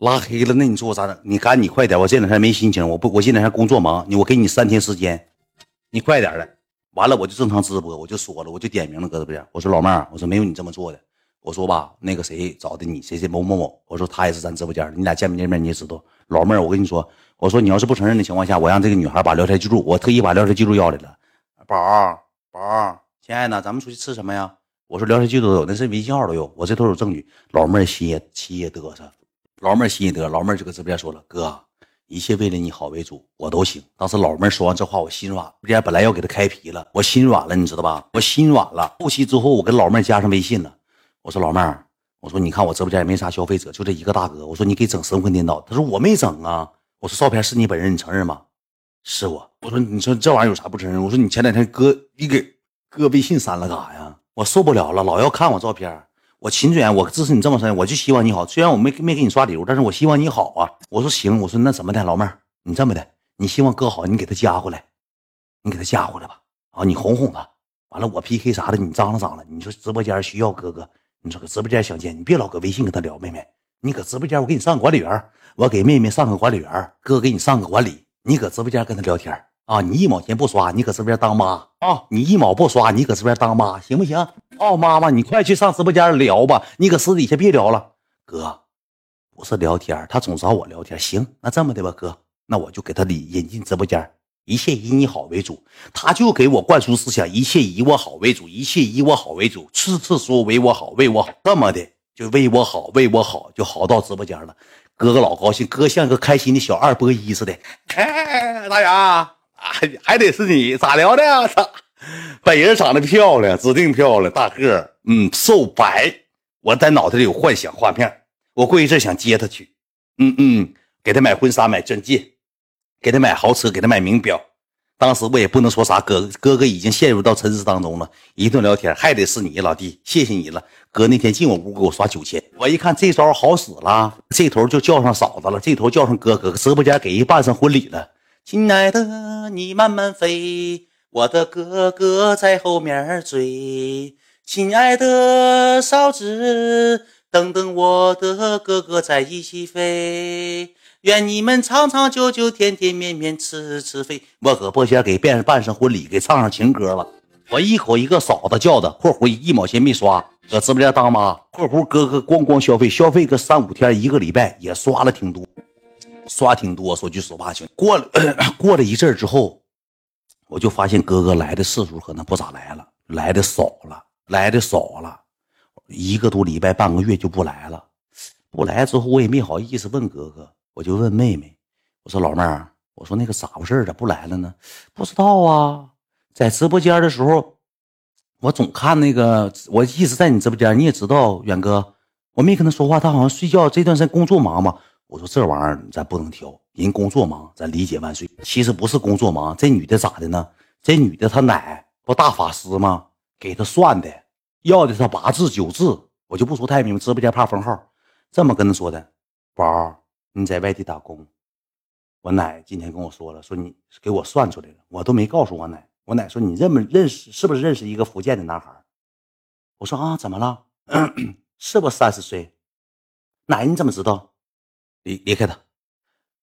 拉黑了，那你说我咋整？你赶紧快点，我这两天没心情，我不，我这两天工作忙，你我给你三天时间，你快点的。完了，我就正常直播，我就说了，我就点名了，搁这边，我说老妹儿，我说没有你这么做的。我说吧，那个谁找的你，谁谁某某某，我说他也是咱直播间，你俩见没见面你也知道。老妹儿，我跟你说。我说你要是不承认的情况下，我让这个女孩把聊天记录，我特意把聊天记录要来了。宝，宝，亲爱的，咱们出去吃什么呀？我说聊天记录都有，那是微信号都有，我这都有证据。老妹儿心也心也嘚瑟，老妹儿心也得，老妹儿就搁直播间说了，哥，一切为了你好为主，我都行。当时老妹儿说完这话，我心软。直播间本来要给她开皮了，我心软了，你知道吧？我心软了。后期之后，我跟老妹儿加上微信了。我说老妹儿，我说你看我直播间也没啥消费者，就这一个大哥。我说你给整神魂颠倒。他说我没整啊。我说照片是你本人，你承认吗？是我。我说你说这玩意儿有啥不承认？我说你前两天哥你给哥微信删了干啥呀？我受不了了，老要看我照片。我秦志远，我支持你这么深，我就希望你好。虽然我没没给你刷礼物，但是我希望你好啊。我说行，我说那怎么的，老妹儿，你这么的，你希望哥好，你给他加回来，你给他加回来吧。啊，你哄哄他。完了，我 PK 啥的，你张罗张罗。你说直播间需要哥哥，你说搁直播间相见，你别老搁微信跟他聊，妹妹。你搁直播间，我给你上管理员。我给妹妹上个管理员，哥给你上个管理。你搁直播间跟他聊天啊？你一毛钱不刷，你搁这边当妈啊？你一毛不刷，你搁这边当妈，行不行？哦，妈妈，你快去上直播间聊吧。你搁私底下别聊了，哥，不是聊天，他总找我聊天。行，那这么的吧，哥，那我就给他引引进直播间，一切以你好为主。他就给我灌输思想，一切以我好为主，一切以我好为主，次次说为我好，为我好，这么的。就为我好，为我好，就好到直播间了。哥哥老高兴，哥像个开心的小二波一似的。哎，大杨，还 还得是你，咋聊的呀？操，本人长得漂亮，指定漂亮，大个嗯，瘦白。我在脑袋里有幻想画面，我过一阵想接她去，嗯嗯，给她买婚纱，买钻戒，给她买豪车，给她买名表，当时我也不能说啥，哥哥哥已经陷入到沉思当中了。一顿聊天，还得是你老弟，谢谢你了。哥那天进我屋给我刷九千，我一看这招好使了，这头就叫上嫂子了，这头叫上哥哥，直播间给人办上婚礼了。亲爱的，你慢慢飞，我的哥哥在后面追。亲爱的嫂子，等等我的哥哥在一起飞。愿你们长长久久，甜甜蜜蜜，吃吃飞。我搁播间给别人办上婚礼，给唱上情歌了。我一口一个嫂子叫的，括弧一毛钱没刷，搁直播间当妈，括弧哥哥咣咣消费，消费个三五天，一个礼拜也刷了挺多，刷挺多。说句实话，兄过了 过了一阵之后，我就发现哥哥来的次数可能不咋来了，来的少了。来的少了，一个多礼拜、半个月就不来了。不来之后，我也没好意思问哥哥，我就问妹妹：“我说老妹儿，我说那个咋回事咋不来了呢？”不知道啊，在直播间的时候，我总看那个，我一直在你直播间。你也知道，远哥，我没跟他说话，他好像睡觉。这段时间工作忙嘛。我说这玩意儿咱不能挑，人工作忙，咱理解万岁。其实不是工作忙，这女的咋的呢？这女的她奶不大法师吗？给她算的，要的她八字九字，我就不说太明白。直播间怕封号，这么跟她说的：“宝，你在外地打工，我奶今天跟我说了，说你给我算出来了，我都没告诉我奶。我奶说你认不认识，是不是认识一个福建的男孩？我说啊，怎么了？是不三十岁？奶你怎么知道？离离开他，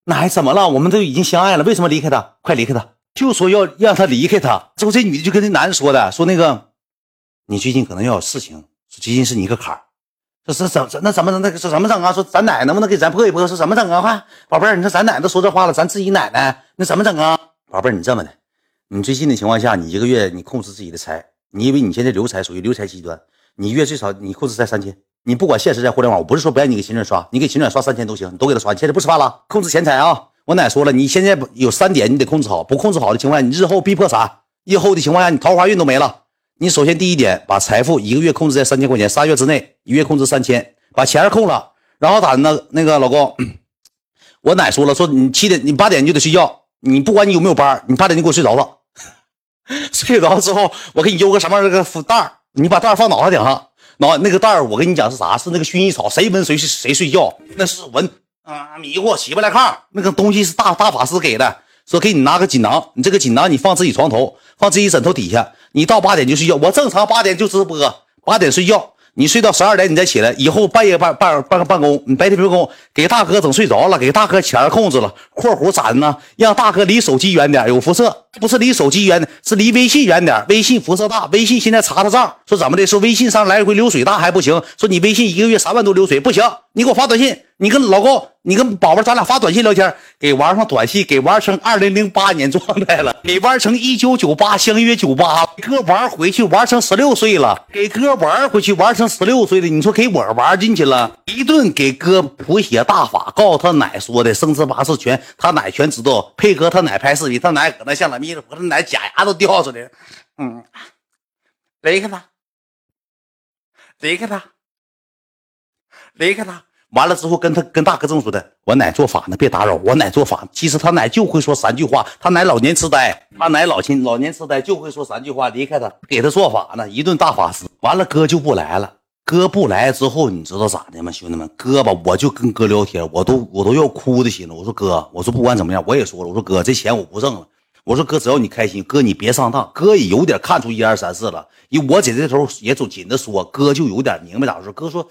奶怎么了？我们都已经相爱了，为什么离开他？快离开他！就说要让他离开他。之后这女的就跟那男的说的，说那个。你最近可能要有事情，最近是你一个坎儿，这是怎怎那怎么那个是怎么整啊？说咱奶能不能给咱破一破？说怎么整啊？快，宝贝儿，你说咱奶都说这话了，咱自己奶奶那怎么整啊？宝贝儿，你这么的，你最近的情况下，你一个月你控制自己的财，你因为你现在留财属于留财极端，你月最少你控制在三千，你不管现实在互联网，我不是说不让你给秦转刷，你给秦转刷三千都行，你都给他刷。你现在不吃饭了，控制钱财啊！我奶说了，你现在有三点你得控制好，不控制好的情况下，你日后必破产，日后的情况下你桃花运都没了。你首先第一点，把财富一个月控制在三千块钱，仨月之内一月控制三千，把钱控了，然后咋的呢？那个老公，我奶说了，说你七点你八点你就得睡觉，你不管你有没有班，你八点就给我睡着了。睡着之后，我给你邮个什么那个福袋，你把袋放脑袋顶上，那那个袋儿我跟你讲是啥？是那个薰衣草，谁闻谁谁睡觉，那是闻啊迷糊起不来炕，那个东西是大大法师给的。说给你拿个锦囊，你这个锦囊你放自己床头，放自己枕头底下。你到八点就睡觉，我正常八点就直播，八点睡觉。你睡到十二点你再起来，以后半夜办办办个办公，你白天别工，给大哥整睡着了，给大哥钱控制了。括弧咋的呢？让大哥离手机远点，有辐射。不是离手机远，是离微信远点。微信辐射大，微信现在查他账，说怎么的？说微信上来回流水大还不行，说你微信一个月三万多流水不行，你给我发短信。你跟老高，你跟宝宝，咱俩发短信聊天，给玩上短信，给玩成二零零八年状态了，给玩成一九九八相约九八，哥玩回去玩成十六岁了，给哥玩回去玩成十六岁的。你说给我玩进去了，一顿给哥谱写大法，告诉他奶说的生辰八字全，他奶全知道，配合他奶拍视频，他奶搁那像拉咪的，我他奶假牙都掉出来了。嗯，离开他，离开他，离开他。完了之后，跟他跟大哥这么说的：“我奶做法呢，别打扰我奶做法。其实他奶就会说三句话，他奶老年痴呆，他奶老亲老年痴呆就会说三句话。离开他，给他做法呢，一顿大法师。完了，哥就不来了。哥不来之后，你知道咋的吗？兄弟们，哥吧，我就跟哥聊天，我都我都要哭的心了。我说哥，我说不管怎么样，我也说了，我说哥，这钱我不挣了。我说哥，只要你开心，哥你别上当。哥也有点看出一二三四了，因为我姐这头也总紧着说，哥就有点明白咋回事。哥说。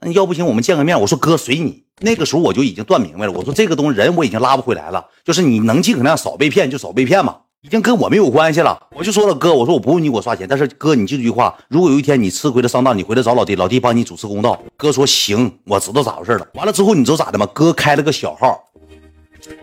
那要不行，我们见个面。我说哥随你。那个时候我就已经断明白了。我说这个东西人我已经拉不回来了，就是你能尽可能少被骗就少被骗嘛，已经跟我没有关系了。我就说了哥，我说我不用你给我刷钱，但是哥你记住一句话，如果有一天你吃亏了上当，你回来找老弟，老弟帮你主持公道。哥说行，我知道咋回事了。完了之后你知道咋的吗？哥开了个小号。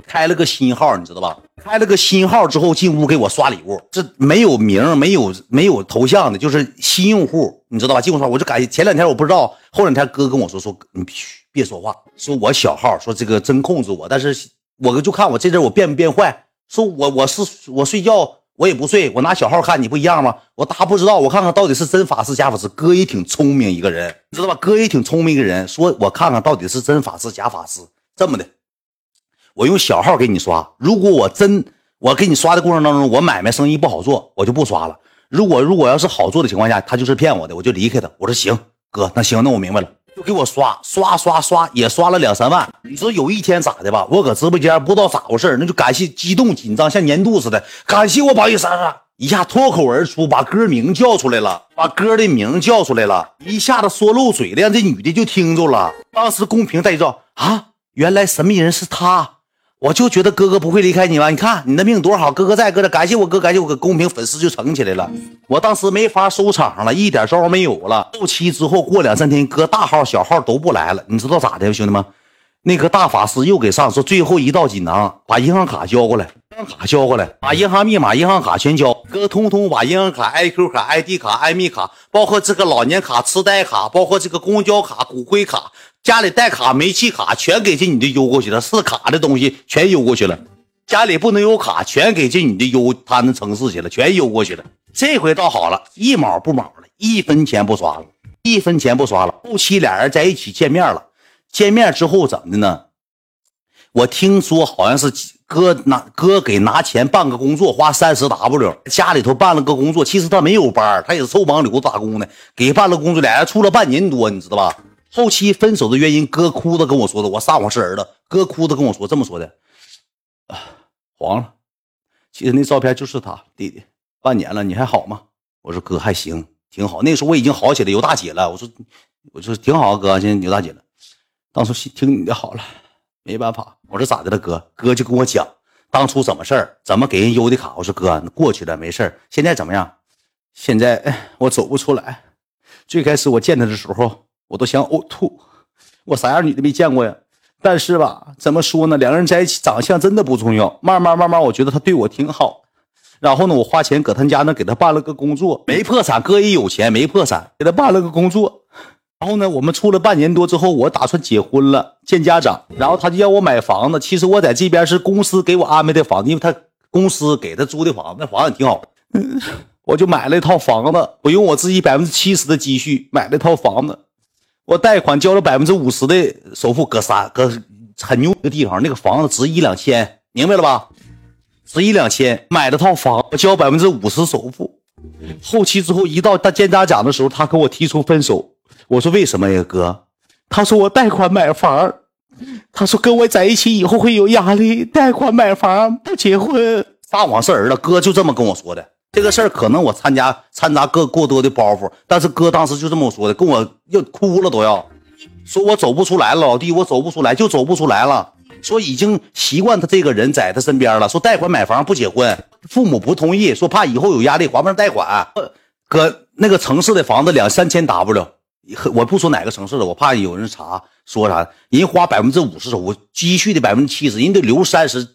开了个新号，你知道吧？开了个新号之后进屋给我刷礼物，这没有名、没有没有头像的，就是新用户，你知道吧？进屋刷，我就感谢。前两天我不知道，后两天哥跟我说说，你嘘，别说话，说我小号，说这个真控制我，但是我就看我这阵我变不变坏。说我我是我睡觉我也不睡，我拿小号看你不一样吗？我大不知道，我看看到底是真法师假法师。哥也挺聪明一个人，你知道吧？哥也挺聪明一个人，说我看看到底是真法师假法师，这么的。我用小号给你刷，如果我真我给你刷的过程当中，我买卖生意不好做，我就不刷了。如果如果要是好做的情况下，他就是骗我的，我就离开他。我说行，哥，那行，那我明白了，就给我刷刷刷刷，也刷了两三万。你说有一天咋的吧？我搁直播间不知道咋回事那就感谢激动紧张，像年度似的，感谢我宝一三啊，一下脱口而出，把歌名叫出来了，把歌的名叫出来了，一下子说漏嘴了，让这女的就听着了。当时公屏在照啊，原来神秘人是他。我就觉得哥哥不会离开你吧？你看你的命多好，哥哥在，哥的感谢我哥，感谢我哥，公屏粉丝就成起来了。我当时没法收场了，一点招没有了。后期之后过两三天，哥大号小号都不来了，你知道咋的兄弟们？那个大法师又给上说最后一道锦囊，把银行卡交过来，银行卡交过来，把银行密码、银行卡全交。哥通通把银行卡、IQ 卡、ID 卡、i 密卡，包括这个老年卡、痴呆卡，包括这个公交卡、骨灰卡。家里带卡、煤气卡全给这女的邮过去了，是卡的东西全邮过去了。家里不能有卡，全给这女的邮他那城市去了，全邮过去了。这回倒好了，一毛不毛了，一分钱不刷了，一分钱不刷了。后期俩人在一起见面了，见面之后怎么的呢？我听说好像是哥拿哥给拿钱办个工作，花三十 W，家里头办了个工作，其实他没有班，他也是臭帮流打工的，给办了工作，俩人处了半年多，你知道吧？后期分手的原因，哥哭着跟我说的。我撒谎是儿子，哥哭着跟我说这么说的，啊，黄了。其实那照片就是他弟弟。半年了，你还好吗？我说哥还行，挺好。那时候我已经好起来，有大姐了。我说，我说挺好，哥现在有大姐了。当初听你的好了，没办法。我说咋的了，哥？哥就跟我讲当初怎么事儿，怎么给人邮的卡。我说哥，过去了，没事现在怎么样？现在我走不出来。最开始我见他的时候。我都想呕吐，我啥样女的没见过呀？但是吧，怎么说呢？两个人在一起，长相真的不重要。慢慢慢慢，我觉得他对我挺好。然后呢，我花钱搁他家那给他办了个工作，没破产，哥也有钱，没破产，给他办了个工作。然后呢，我们处了半年多之后，我打算结婚了，见家长。然后他就要我买房子。其实我在这边是公司给我安排的房子，因为他公司给他租的房子，那房子挺好。我就买了一套房子，我用我自己百分之七十的积蓄买了一套房子。我贷款交了百分之五十的首付，搁啥搁很牛的地方，那个房子值一两千，明白了吧？值一两千，买了套房，我交百分之五十首付。后期之后一到他见家长的时候，他跟我提出分手。我说为什么呀，哥？他说我贷款买房，他说跟我在一起以后会有压力，贷款买房不结婚。撒谎是儿子，哥就这么跟我说的。这个事儿可能我参加掺杂个过多的包袱，但是哥当时就这么说的，跟我要哭了都要，说我走不出来了，老弟，我走不出来，就走不出来了。说已经习惯他这个人在他身边了。说贷款买房不结婚，父母不同意，说怕以后有压力还不上贷款。搁那个城市的房子两三千 W，我不说哪个城市的，我怕有人查说啥，人花百分之五十首付，积蓄的百分之七十，人得留三十。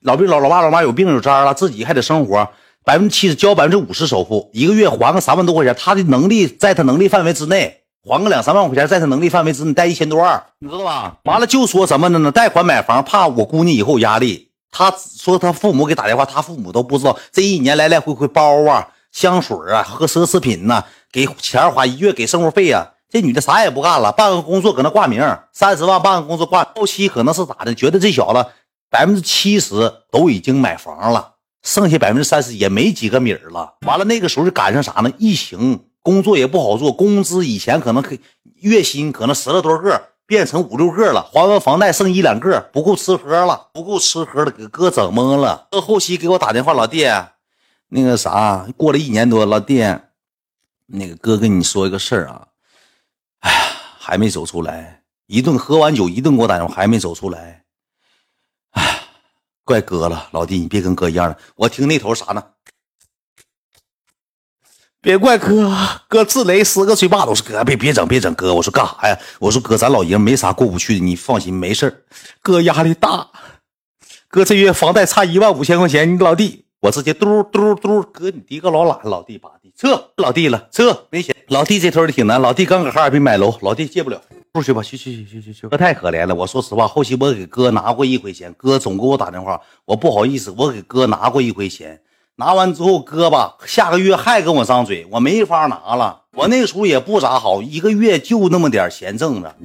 老病老老爸老妈有病有灾了，自己还得生活。百分之七十交百分之五十首付，一个月还个三万多块钱，他的能力在他能力范围之内，还个两三万块钱，在他能力范围之内贷一千多万，你知道吧？完了就说什么的呢？贷款买房，怕我姑娘以后有压力。他说他父母给打电话，他父母都不知道这一年来来回回包啊、香水啊、喝奢侈品呐，给钱花，一月给生活费啊。这女的啥也不干了，办个工作搁那挂名，三十万办个工作挂。后期可能是咋的？觉得这小子百分之七十都已经买房了。剩下百分之三十也没几个米儿了。完了，那个时候就赶上啥呢？疫情，工作也不好做，工资以前可能可月薪可能十来多个，变成五六个了。还完房贷剩一两个，不够吃喝了，不够吃喝了，给哥整懵了。到后期给我打电话，老弟，那个啥，过了一年多，老弟，那个哥跟你说一个事儿啊，哎呀，还没走出来，一顿喝完酒，一顿给我打电话，还没走出来。怪哥了，老弟，你别跟哥一样了。我听那头啥呢？别怪哥，哥自雷十个嘴巴都是哥，别别整，别整哥。我说干啥呀？我说哥，咱老爷没啥过不去的，你放心，没事哥压力大，哥这月房贷差一万五千块钱。你老弟，我直接嘟嘟嘟，哥你低个老懒，老弟把地撤，老弟了撤，没钱。老弟这头挺难，老弟刚搁哈尔滨买楼，老弟借不了。出去吧，去去去去去去！哥太可怜了。我说实话，后期我给哥拿过一回钱，哥总给我打电话，我不好意思，我给哥拿过一回钱。拿完之后，哥吧，下个月还跟我张嘴，我没法拿了。我那时候也不咋好，一个月就那么点钱挣着。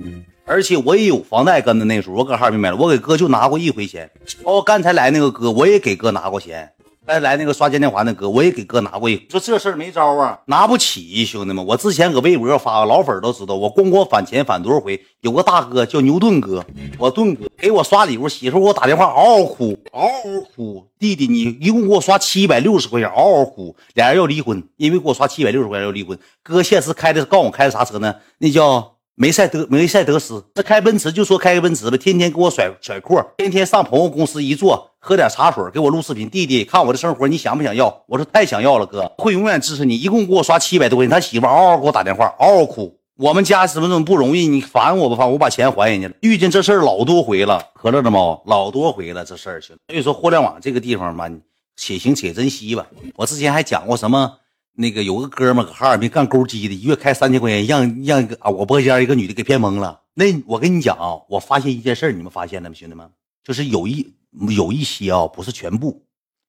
而且我也有房贷跟着。那时候我搁哈尔滨买了，我给哥就拿过一回钱。包括刚才来那个哥，我也给哥拿过钱。再来那个刷嘉年华那哥，我也给哥拿过一。说这事儿没招啊，拿不起，兄弟们。我之前搁微博发，老粉都知道，我咣咣返钱返多少回。有个大哥叫牛顿哥，我顿哥给我刷礼物，媳妇给我打电话嗷嗷哭，嗷嗷哭。弟弟，你一共给我刷七百六十块钱，嗷嗷哭。俩人要离婚，因为给我刷七百六十块钱要离婚。哥现实开的，告诉我开的啥车呢？那叫。梅赛德梅赛德斯，这开奔驰就说开个奔驰吧，天天给我甩甩阔，天天上朋友公司一坐，喝点茶水，给我录视频。弟弟，看我的生活，你想不想要？我说太想要了，哥会永远支持你。一共给我刷七百多块钱，他媳妇嗷嗷给我打电话，嗷嗷哭。我们家怎么怎么不容易？你烦我不烦？我把钱还人家了。遇见这事儿老多回了，可乐的猫老多回了这事儿，兄弟。所以说互联网这个地方吧，且行且珍惜吧。我之前还讲过什么？那个有个哥们搁哈尔滨干钩机的，一月开三千块钱，让让一个啊，我播间一个女的给骗懵了。那我跟你讲啊，我发现一件事儿，你们发现了吗，兄弟们？就是有一有一些啊，不是全部，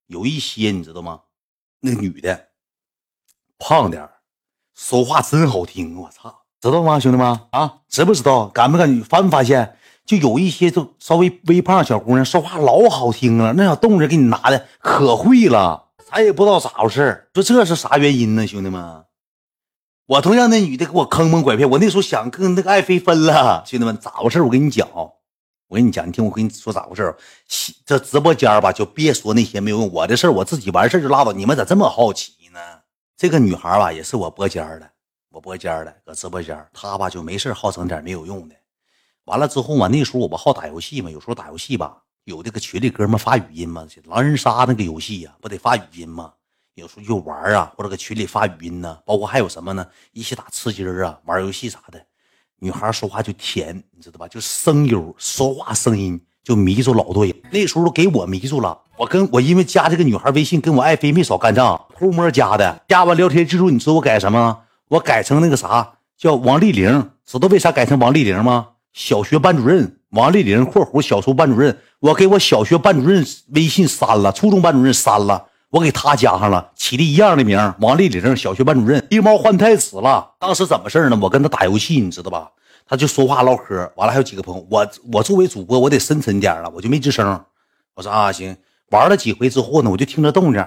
有一些你知道吗？那女的胖点儿说话真好听，我操，知道吗，兄弟们啊？知不知道？敢不敢？发没发现？就有一些就稍微微胖小姑娘说话老好听了，那小动静给你拿的可会了。咱也不知道咋回事说这是啥原因呢，兄弟们？我都让那女的给我坑蒙拐骗，我那时候想跟那个爱妃分了，兄弟们咋回事我跟你讲，我跟你讲，你听我跟你说咋回事这直播间吧，就别说那些没有用，我的事我自己完事就拉倒。你们咋这么好奇呢？这个女孩吧，也是我播间的，我播间的，搁直播间，她吧就没事好整点没有用的。完了之后嘛，那时候我不好打游戏嘛，有时候打游戏吧。有这个群里哥们发语音吗？狼人杀那个游戏呀，不得发语音吗？有时候就玩啊，或者搁群里发语音呢。包括还有什么呢？一起打吃鸡啊，玩游戏啥的。女孩说话就甜，你知道吧？就声优说话声音就迷住老多人。那时候给我迷住了。我跟我因为加这个女孩微信，跟我爱妃没少干仗，偷摸加的。加完聊天记录，你知道我改什么？我改成那个啥叫王丽玲。知道为啥改成王丽玲吗？小学班主任王丽玲（括弧小初班主任）。我给我小学班主任微信删了，初中班主任删了，我给他加上了，起的一样的名王丽玲，小学班主任，狸猫换太子了。当时怎么事呢？我跟他打游戏，你知道吧？他就说话唠嗑，完了还有几个朋友，我我作为主播，我得深沉点了，我就没吱声。我说啊，行，玩了几回之后呢，我就听着动静，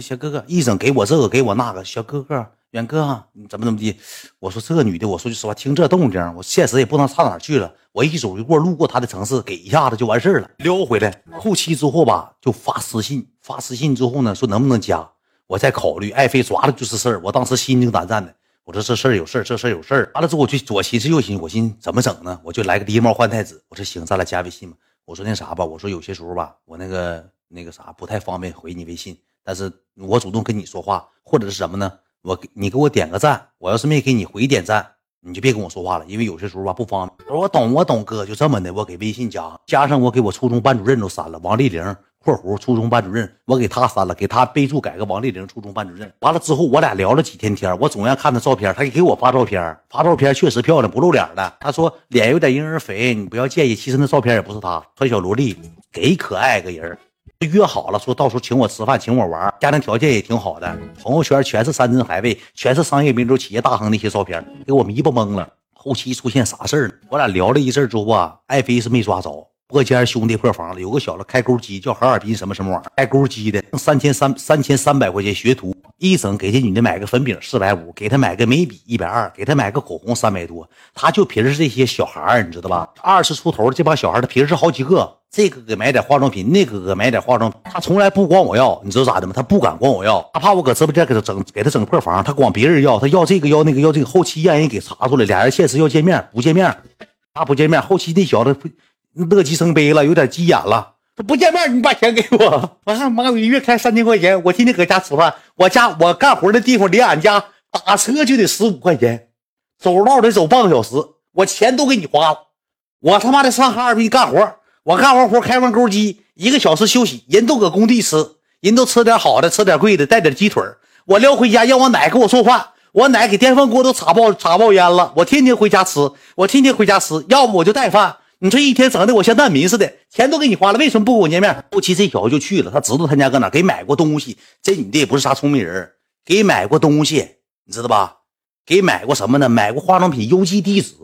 小哥哥一整给我这个给我那个，小哥哥。远哥，你怎么怎么的？我说这个女的，我说句实话，听这动静，我现实也不能差哪去了。我一走一过，路过她的城市，给一下子就完事了，撩回来。后期之后吧，就发私信，发私信之后呢，说能不能加，我再考虑。爱妃抓的就是事儿，我当时心惊胆战的。我说这事儿有事儿，这事儿有事儿。完了之后，我就左寻思右寻思，我寻怎么整呢？我就来个狸猫换太子。我说行，咱俩加微信吧。我说那啥吧，我说有些时候吧，我那个那个啥不太方便回你微信，但是我主动跟你说话，或者是什么呢？我给你给我点个赞，我要是没给你回点赞，你就别跟我说话了，因为有些时候吧不方便。我说我懂，我懂，哥就这么的，我给微信加，加上我给我初中班主任都删了，王丽玲（括弧初中班主任），我给他删了，给他备注改个王丽玲初中班主任。完了之后，我俩聊了几天天，我总要看他照片，他给我发照片，发照片确实漂亮，不露脸的。他说脸有点婴儿肥，你不要介意。其实那照片也不是他，穿小萝莉，给可爱个人。约好了，说到时候请我吃饭，请我玩，家庭条件也挺好的，朋友圈全是山珍海味，全是商业名流、企业大亨那些照片，给我迷不懵了。后期出现啥事儿我俩聊了一阵之后啊，爱妃是没抓着，破间兄弟破房了，有个小子开钩机，叫哈尔滨什么什么玩意儿，开钩机的，三千三三千三百块钱学徒，一整给这女的买个粉饼四百五，给她买个眉笔一百二，给她买个口红三百多，他就平时这些小孩儿，你知道吧？二十出头的这帮小孩他平时好几个。这个给买点化妆品，那个给买点化妆品，他从来不管我要，你知道咋的吗？他不敢管我要，他怕我搁直播间给他整，给他整破房，他管别人要，他要这个要那个要这个，后期让人给查出来，俩人现实要见面，不见面，他不见面，后期那小子乐极生悲了，有点急眼了，他不见面，你把钱给我，我看妈，我一月开三千块钱，我天天搁家吃饭，我家我干活的地方离俺家打车就得十五块钱，走道得走半个小时，我钱都给你花了，我他妈的上哈尔滨干活。我干完活开完钩机，一个小时休息，人都搁工地吃，人都吃点好的，吃点贵的，带点鸡腿我撩回家让我奶给我做饭，我奶给电饭锅都插爆插爆烟了。我天天回家吃，我天天回家吃，要不我就带饭。你这一天整的我像难民似的，钱都给你花了，为什么不跟我见面？后期这小子就去了，他知道他家搁哪，给买过东西。这女的也不是啥聪明人，给买过东西，你知道吧？给买过什么呢？买过化妆品邮寄地址。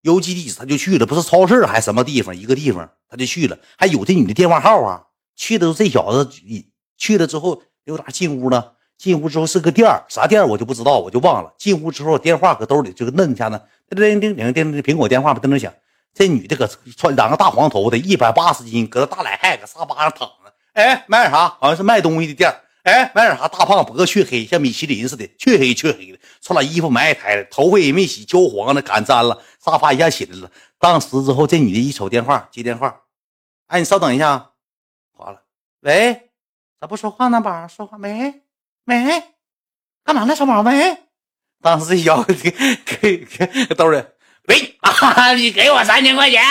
邮寄地址他就去了，不是超市还什么地方？一个地方他就去了，还有这女的电话号啊。去的这小子去了之后，刘达进屋了。进屋之后是个店啥店我就不知道，我就忘了。进屋之后电话搁兜里就摁一下子，叮叮叮叮叮，苹果电话在那响。这女的搁穿两个大黄头的，一百八十斤，搁那大懒汉搁沙发上躺着。哎，买点啥？好像是卖东西的店哎，买点啥？大胖脖子黢黑，像米其林似的，黢黑黢黑的。穿俩衣服埋汰的，头发也没洗，焦黄的，干粘了。沙发一下起来了。当时之后，这女的一瞅电话，接电话。哎，你稍等一下，挂了。喂，咋不说话呢？宝，说话没？没？干嘛呢？小宝没？当时这腰给给给兜里。喂，你给我三千块钱。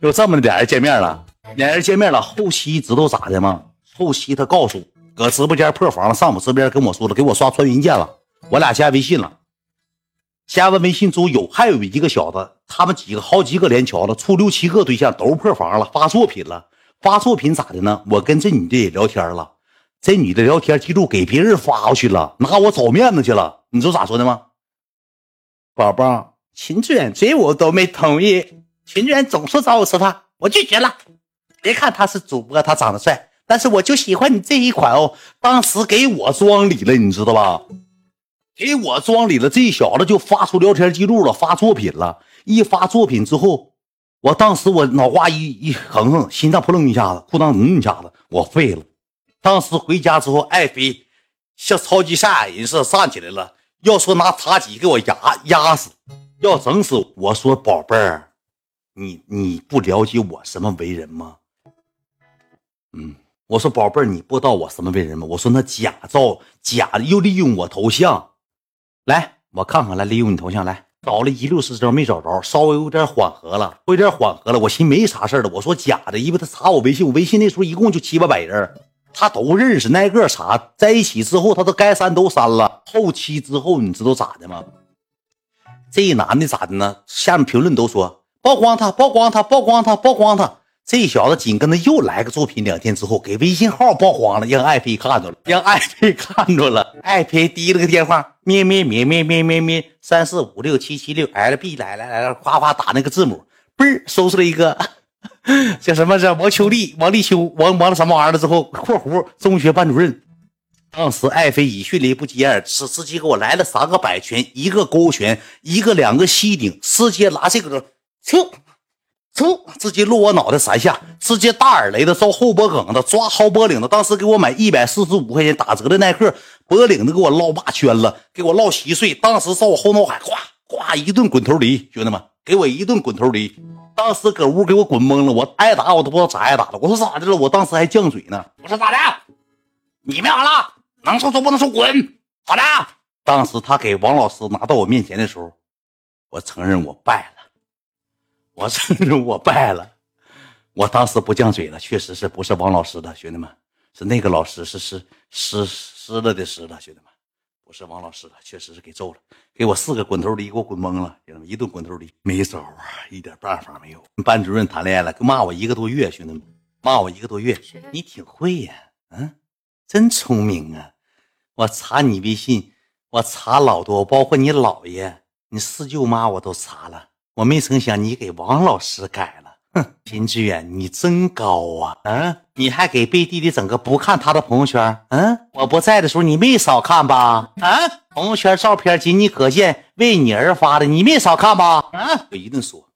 就这么的俩人见面了，俩人见面了。后期知道咋的吗？后期他告诉，搁直播间破房了，上我直播间跟我说了，给我刷穿云箭了。我俩加微信了，加完微信之后有还有一个小子，他们几个好几个连桥了，处六七个对象都破房了，发作品了。发作品咋的呢？我跟这女的也聊天了，这女的聊天记录给别人发过去了，拿我找面子去了。你知道咋说的吗？宝宝。秦志远追我都没同意，秦志远总说找我吃饭，我拒绝了。别看他是主播，他长得帅，但是我就喜欢你这一款哦。当时给我装里了，你知道吧？给我装里了，这小子就发出聊天记录了，发作品了。一发作品之后，我当时我脑瓜一一横横，心脏扑棱一下子，裤裆嗯一下子，我废了。当时回家之后，爱妃像超级赛亚人似的站起来了，要说拿茶几给我压压死。要整死我说宝贝儿，你你不了解我什么为人吗？嗯，我说宝贝儿，你不知道我什么为人吗？我说那假造假的又利用我头像，来我看看来利用你头像来找了一溜十招没找着，稍微有点缓和了，有点缓和了，我寻没啥事了。我说假的，因为他查我微信，我微信那时候一共就七八百人，他都认识，挨个查，在一起之后他都该删都删了。后期之后你知道咋的吗？这男的咋的呢？下面评论都说曝光他，曝光他，曝光他，曝光他。这小子紧跟着又来个作品，两天之后给微信号曝光了，让爱妃看着了，让爱妃看着了。爱妃滴了个电话，咩咩咩咩咩咩咩，三四五六七七六 L B 来来来了，夸夸打那个字母，嘣搜出来一个 叫什么？叫王秋丽、王立秋、王王什么玩意儿了？之后括弧中学班主任。当时爱妃以迅雷不及掩耳之势，直接给我来了三个摆拳，一个勾拳，一个两个膝顶，直接拿这个，嗖嗖，直接落我脑袋三下，直接大耳雷的照后脖梗子抓薅脖领子。当时给我买一百四十五块钱打折的耐克，脖领子给我绕八圈了，给我绕稀碎。当时照我后脑海，咵咵一顿滚头离，兄弟们给我一顿滚头离。当时搁屋给我滚懵了，我挨打我都不知道咋挨打的。我说咋的了？我当时还犟嘴呢，我说咋的？你没完了？能说说不能说滚，好的。当时他给王老师拿到我面前的时候，我承认我败了，我承认我败了。我当时不犟嘴了，确实是不是王老师的兄弟们，是那个老师是是湿湿了的湿了，兄弟们，不是王老师的，确实是给揍了，给我四个滚头梨给我滚懵了，兄弟们一顿滚头梨，没招啊，一点办法没有。班主任谈恋爱了，骂我一个多月，兄弟们骂我一个多月，你挺会呀，嗯。真聪明啊！我查你微信，我查老多，包括你姥爷、你四舅妈，我都查了。我没成想你给王老师改了。哼，秦志远，你真高啊！嗯，你还给贝弟弟整个不看他的朋友圈？嗯，我不在的时候你没少看吧？啊，朋友圈照片仅你可见，为你而发的，你没少看吧？啊，我一顿说。